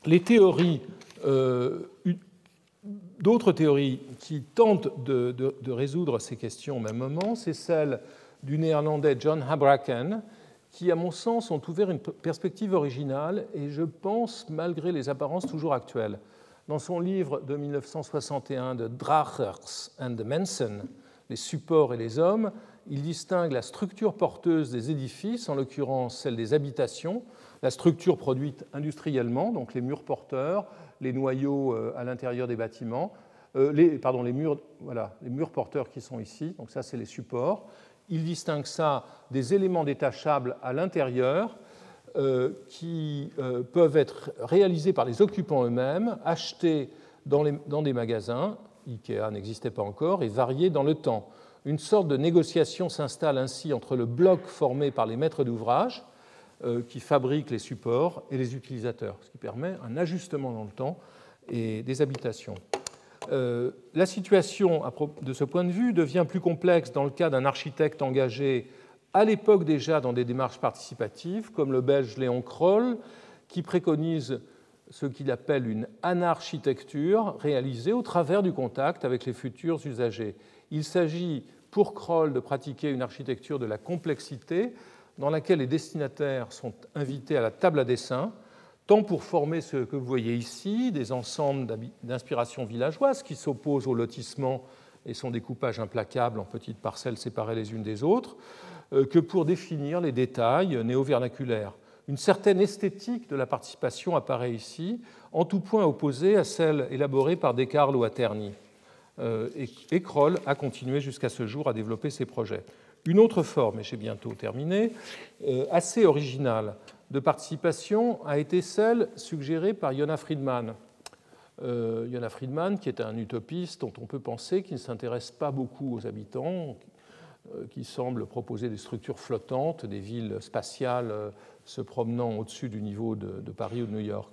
les théories, euh, d'autres théories qui tentent de, résoudre ces questions au même moment, c'est celle du néerlandais John Habraken, qui, à mon sens, ont ouvert une perspective originale et, je pense, malgré les apparences toujours actuelles. Dans son livre de 1961 de Drachers and Manson, Les supports et les hommes, il distingue la structure porteuse des édifices, en l'occurrence celle des habitations, la structure produite industriellement, donc les murs porteurs, les noyaux euh, à l'intérieur des bâtiments, euh, les, pardon, les murs, voilà, les murs porteurs qui sont ici, donc ça c'est les supports. Il distingue ça des éléments détachables à l'intérieur, euh, qui peuvent être réalisés par les occupants eux-mêmes, achetés dans, des magasins, IKEA n'existait pas encore, et variés dans le temps. Une sorte de négociation s'installe ainsi entre le bloc formé par les maîtres d'ouvrage, euh, qui fabriquent les supports, et les utilisateurs, ce qui permet un ajustement dans le temps et des habitations. la situation, de ce point de vue, devient plus complexe dans le cas d'un architecte engagé à l'époque déjà dans des démarches participatives, comme le belge Léon Kroll, qui préconise ce qu'il appelle une anarchitecture réalisée au travers du contact avec les futurs usagers. Il s'agit pour Kroll de pratiquer une architecture de la complexité dans laquelle les destinataires sont invités à la table à dessin, tant pour former ce que vous voyez ici, des ensembles d'inspiration villageoise qui s'opposent au lotissement et son découpage implacable en petites parcelles séparées les unes des autres, euh, que pour définir les détails néo-vernaculaires. Une certaine esthétique de la participation apparaît ici, en tout point opposée à celle élaborée par Descartes ou Aterny. Euh, et Kroll a continué jusqu'à ce jour à développer ses projets. Une autre forme, et j'ai bientôt terminé, euh, assez originale de participation a été celle suggérée par Jona Friedman. Euh, Friedman, qui est un utopiste dont on peut penser qu'il ne s'intéresse pas beaucoup aux habitants, euh, qui semble proposer des structures flottantes, des villes spatiales se promenant au-dessus du niveau de, Paris ou de New York.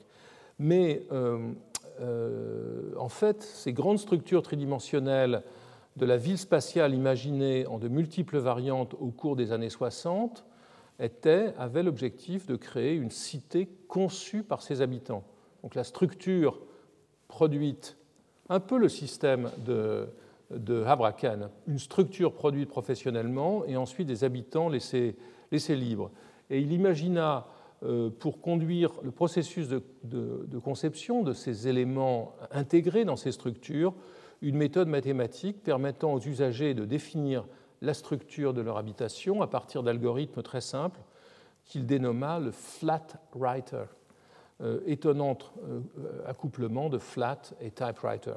Mais en fait, ces grandes structures tridimensionnelles de la ville spatiale imaginée en de multiples variantes au cours des années 60 était, avait l'objectif de créer une cité conçue par ses habitants. Donc la structure produite, un peu le système de, de Habraken, une structure produite professionnellement et ensuite des habitants laissés, laissés libres. Et il imagina, euh, pour conduire le processus de, de, conception de ces éléments intégrés dans ces structures, une méthode mathématique permettant aux usagers de définir la structure de leur habitation à partir d'algorithmes très simples qu'il dénomma le flat writer, euh, étonnant euh, accouplement de flat et typewriter.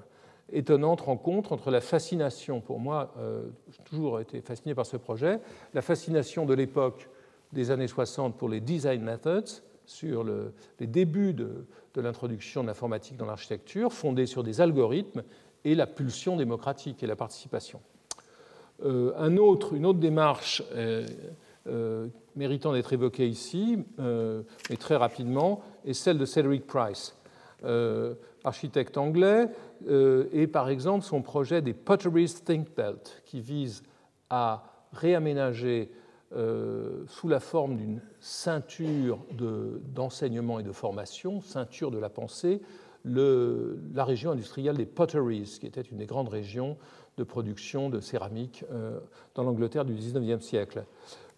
Étonnante rencontre entre la fascination, pour moi, euh, j'ai toujours été fasciné par ce projet, la fascination de l'époque des années 60 pour les design methods, sur les débuts de, l'introduction de l'informatique dans l'architecture, fondés sur des algorithmes et la pulsion démocratique et la participation. Euh, un autre, une autre démarche euh, méritant d'être évoquée ici, mais très rapidement, est celle de Cedric Price, architecte anglais, et par exemple son projet des Potteries Think Belt, qui vise à réaménager sous la forme d'une ceinture d'enseignement et de formation, ceinture de la pensée, la région industrielle des Potteries, qui était une des grandes régions de production de céramique euh, dans l'Angleterre du XIXe siècle.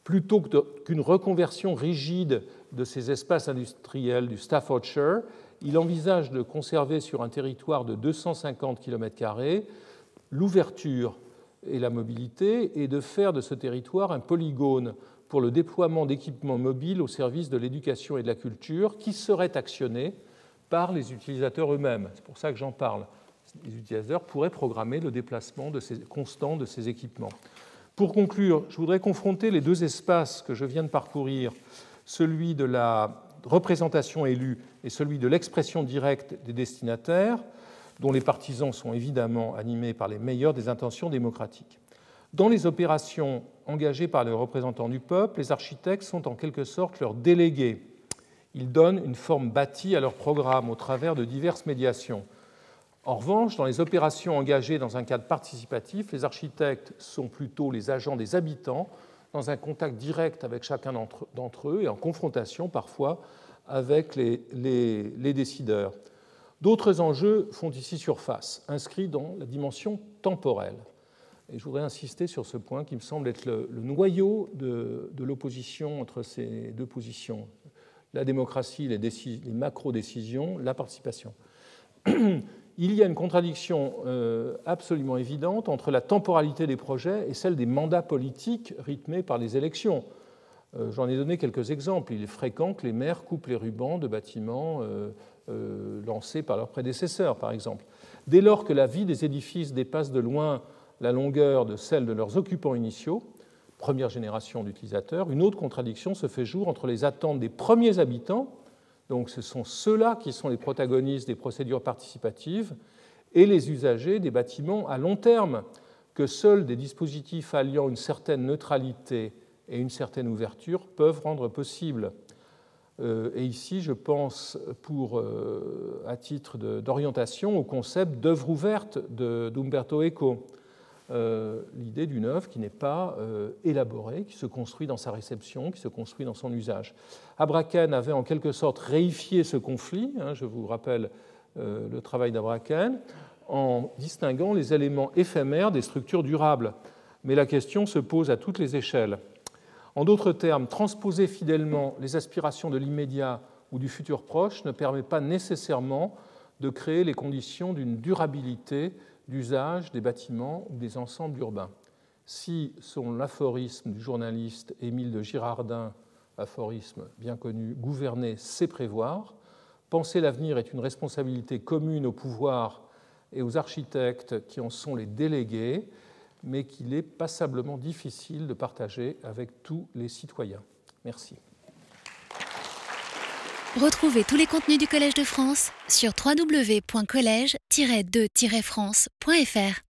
Plutôt qu'une reconversion rigide de ces espaces industriels du Staffordshire, il envisage de conserver sur un territoire de 250 km l'ouverture et la mobilité et de faire de ce territoire un polygone pour le déploiement d'équipements mobiles au service de l'éducation et de la culture qui seraient actionnés par les utilisateurs eux-mêmes. C'est pour ça que j'en parle. Les utilisateurs pourraient programmer le déplacement constant de ces équipements. Pour conclure, je voudrais confronter les deux espaces que je viens de parcourir, celui de la représentation élue et celui de l'expression directe des destinataires, dont les partisans sont évidemment animés par les meilleures des intentions démocratiques. Dans les opérations engagées par les représentants du peuple, les architectes sont en quelque sorte leurs délégués ils donnent une forme bâtie à leur programme au travers de diverses médiations. En revanche, dans les opérations engagées dans un cadre participatif, les architectes sont plutôt les agents des habitants, dans un contact direct avec chacun d'entre eux et en confrontation parfois avec les, décideurs. D'autres enjeux font ici surface, inscrits dans la dimension temporelle. Et je voudrais insister sur ce point qui me semble être le, noyau de, de l'opposition entre ces deux positions la démocratie, les, macro-décisions, la participation. Il y a une contradiction euh, absolument évidente entre la temporalité des projets et celle des mandats politiques rythmés par les élections. Euh, j'en ai donné quelques exemples. Il est fréquent que les maires coupent les rubans de bâtiments euh, lancés par leurs prédécesseurs, par exemple. Dès lors que la vie des édifices dépasse de loin la longueur de celle de leurs occupants initiaux, première génération d'utilisateurs, une autre contradiction se fait jour entre les attentes des premiers habitants, donc ce sont ceux-là qui sont les protagonistes des procédures participatives, et les usagers des bâtiments à long terme, que seuls des dispositifs alliant une certaine neutralité et une certaine ouverture peuvent rendre possible. Euh, et ici, je pense, pour, euh, à titre d'orientation, au concept d'œuvre ouverte d'Umberto Eco euh, l'idée d'une œuvre qui n'est pas élaborée, qui se construit dans sa réception, qui se construit dans son usage. Abraken avait en quelque sorte réifié ce conflit, hein, je vous rappelle le travail d'Abraken, en distinguant les éléments éphémères des structures durables. Mais la question se pose à toutes les échelles. En d'autres termes, transposer fidèlement les aspirations de l'immédiat ou du futur proche ne permet pas nécessairement de créer les conditions d'une durabilité d'usage des bâtiments ou des ensembles urbains. Si, selon l'aphorisme du journaliste Émile de Girardin, aphorisme bien connu, gouverner, c'est prévoir, penser l'avenir est une responsabilité commune au pouvoir et aux architectes qui en sont les délégués, mais qu'il est passablement difficile de partager avec tous les citoyens. Merci. Retrouvez tous les contenus du Collège de France sur www.colège-2-france.fr.